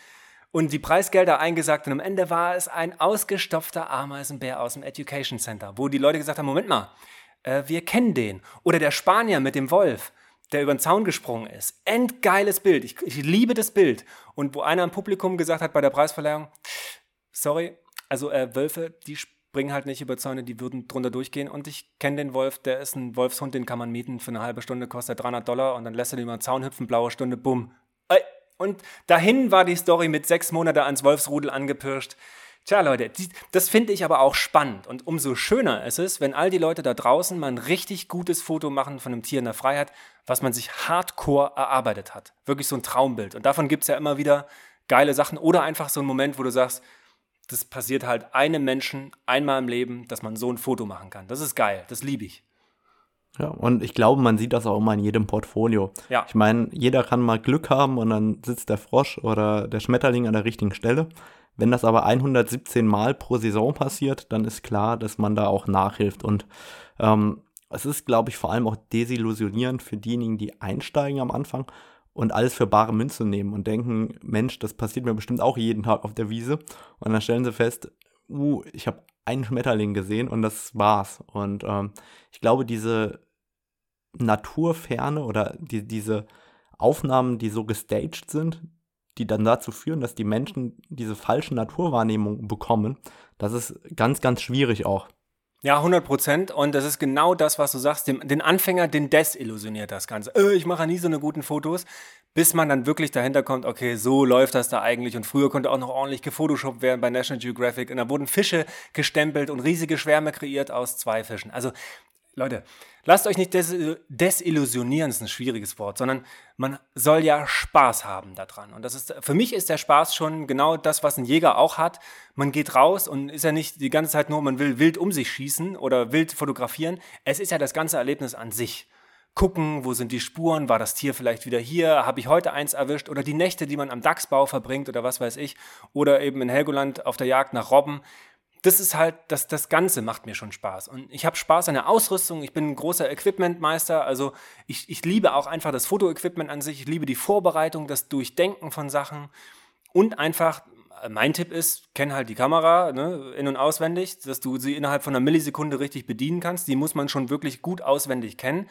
B: Und die Preisgelder eingesagt und am Ende war es ein ausgestopfter Ameisenbär aus dem Education Center, wo die Leute gesagt haben, Moment mal, äh, wir kennen den. Oder der Spanier mit dem Wolf, der über den Zaun gesprungen ist. Endgeiles Bild. Ich, ich liebe das Bild. Und wo einer im Publikum gesagt hat bei der Preisverleihung, sorry, also äh, Wölfe, die springen halt nicht über Zäune, die würden drunter durchgehen. Und ich kenne den Wolf, der ist ein Wolfshund, den kann man mieten für eine halbe Stunde, kostet 300 Dollar und dann lässt er den über den Zaun hüpfen, blaue Stunde, bumm. Und dahin war die Story mit sechs Monate ans Wolfsrudel angepirscht. Tja, Leute, das finde ich aber auch spannend. Und umso schöner ist es, wenn all die Leute da draußen mal ein richtig gutes Foto machen von einem Tier in der Freiheit, was man sich hardcore erarbeitet hat. Wirklich so ein Traumbild. Und davon gibt es ja immer wieder geile Sachen. Oder einfach so ein Moment, wo du sagst, das passiert halt einem Menschen einmal im Leben, dass man so ein Foto machen kann. Das ist geil, das liebe ich.
A: Ja, und ich glaube, man sieht das auch immer in jedem Portfolio.
B: Ja.
A: Ich meine, jeder kann mal Glück haben und dann sitzt der Frosch oder der Schmetterling an der richtigen Stelle. Wenn das aber 117 Mal pro Saison passiert, dann ist klar, dass man da auch nachhilft. Und ähm, es ist, glaube ich, vor allem auch desillusionierend für diejenigen, die einsteigen am Anfang und alles für bare Münze nehmen und denken, Mensch, das passiert mir bestimmt auch jeden Tag auf der Wiese. Und dann stellen sie fest, uh, ich habe einen Schmetterling gesehen und das war's. Und ähm, ich glaube, diese Naturferne oder die, diese Aufnahmen, die so gestaged sind, die dann dazu führen, dass die Menschen diese falschen Naturwahrnehmungen bekommen, das ist ganz, ganz schwierig auch.
B: Ja, 100 Prozent. Und das ist genau das, was du sagst. Den, den Anfänger, den desillusioniert das Ganze. Äh, ich mache nie so eine guten Fotos, bis man dann wirklich dahinter kommt, okay, so läuft das da eigentlich. Und früher konnte auch noch ordentlich gefotoshoppt werden bei National Geographic. Und da wurden Fische gestempelt und riesige Schwärme kreiert aus zwei Fischen. Also Leute, lasst euch nicht des desillusionieren, ist ein schwieriges Wort, sondern man soll ja Spaß haben daran. Und das ist, für mich ist der Spaß schon genau das, was ein Jäger auch hat. Man geht raus und ist ja nicht die ganze Zeit nur, man will wild um sich schießen oder wild fotografieren. Es ist ja das ganze Erlebnis an sich. Gucken, wo sind die Spuren, war das Tier vielleicht wieder hier, habe ich heute eins erwischt oder die Nächte, die man am Dachsbau verbringt oder was weiß ich, oder eben in Helgoland auf der Jagd nach Robben das ist halt, das, das Ganze macht mir schon Spaß. Und ich habe Spaß an der Ausrüstung. Ich bin ein großer Equipmentmeister. Also ich, ich liebe auch einfach das Fotoequipment an sich. Ich liebe die Vorbereitung, das Durchdenken von Sachen. Und einfach, mein Tipp ist, kenn halt die Kamera ne, in- und auswendig, dass du sie innerhalb von einer Millisekunde richtig bedienen kannst. Die muss man schon wirklich gut auswendig kennen.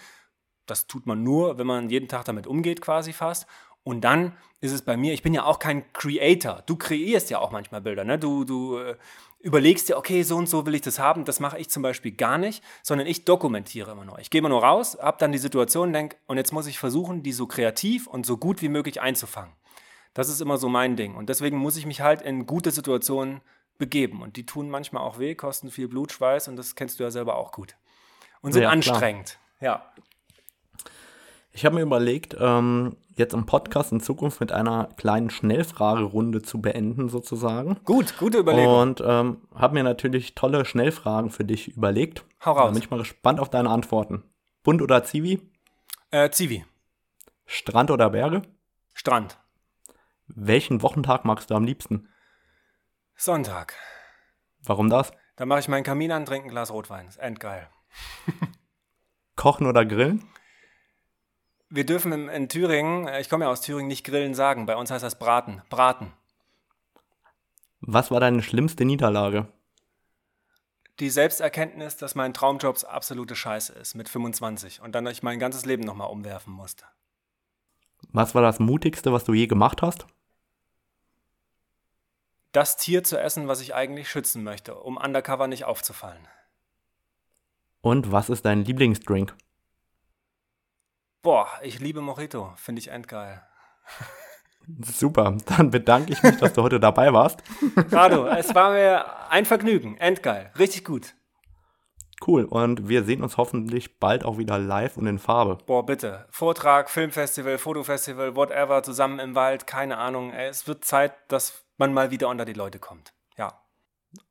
B: Das tut man nur, wenn man jeden Tag damit umgeht, quasi fast. Und dann ist es bei mir, ich bin ja auch kein Creator. Du kreierst ja auch manchmal Bilder. Ne? Du, du äh, überlegst dir, okay, so und so will ich das haben. Das mache ich zum Beispiel gar nicht, sondern ich dokumentiere immer nur. Ich gehe immer nur raus, habe dann die Situation, denke, und jetzt muss ich versuchen, die so kreativ und so gut wie möglich einzufangen. Das ist immer so mein Ding. Und deswegen muss ich mich halt in gute Situationen begeben. Und die tun manchmal auch weh, kosten viel Blut, Schweiß und das kennst du ja selber auch gut. Und sind ja, anstrengend. Ja.
A: Ich habe mir überlegt, ähm, jetzt im Podcast in Zukunft mit einer kleinen Schnellfragerunde zu beenden, sozusagen.
B: Gut, gute Überlegung.
A: Und ähm, habe mir natürlich tolle Schnellfragen für dich überlegt.
B: Hau raus.
A: Da bin ich mal gespannt auf deine Antworten. Bund oder Zivi?
B: Äh, Zivi.
A: Strand oder Berge?
B: Strand.
A: Welchen Wochentag magst du am liebsten?
B: Sonntag.
A: Warum das?
B: Da mache ich meinen Kamin an, trinke ein Glas Rotwein. Ist endgeil.
A: Kochen oder grillen?
B: Wir dürfen in, in Thüringen, äh, ich komme ja aus Thüringen, nicht grillen sagen. Bei uns heißt das braten. Braten.
A: Was war deine schlimmste Niederlage?
B: Die Selbsterkenntnis, dass mein Traumjob absolute Scheiße ist mit 25 und dann ich mein ganzes Leben nochmal umwerfen musste.
A: Was war das Mutigste, was du je gemacht hast?
B: Das Tier zu essen, was ich eigentlich schützen möchte, um undercover nicht aufzufallen.
A: Und was ist dein Lieblingsdrink?
B: Boah, ich liebe Mojito. Finde ich endgeil.
A: Super, dann bedanke ich mich, dass du heute dabei warst.
B: Rado, es war mir ein Vergnügen. Endgeil. Richtig gut.
A: Cool, und wir sehen uns hoffentlich bald auch wieder live und in Farbe.
B: Boah, bitte. Vortrag, Filmfestival, Fotofestival, whatever, zusammen im Wald, keine Ahnung. Es wird Zeit, dass man mal wieder unter die Leute kommt.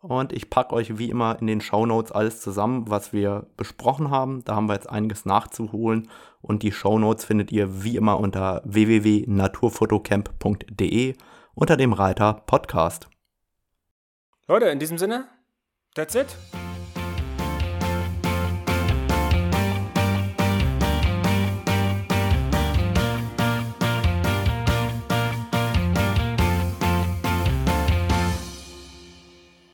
A: Und ich packe euch wie immer in den Show Notes alles zusammen, was wir besprochen haben. Da haben wir jetzt einiges nachzuholen. Und die Show Notes findet ihr wie immer unter www.naturfotocamp.de unter dem Reiter Podcast.
B: Leute, in diesem Sinne, that's it.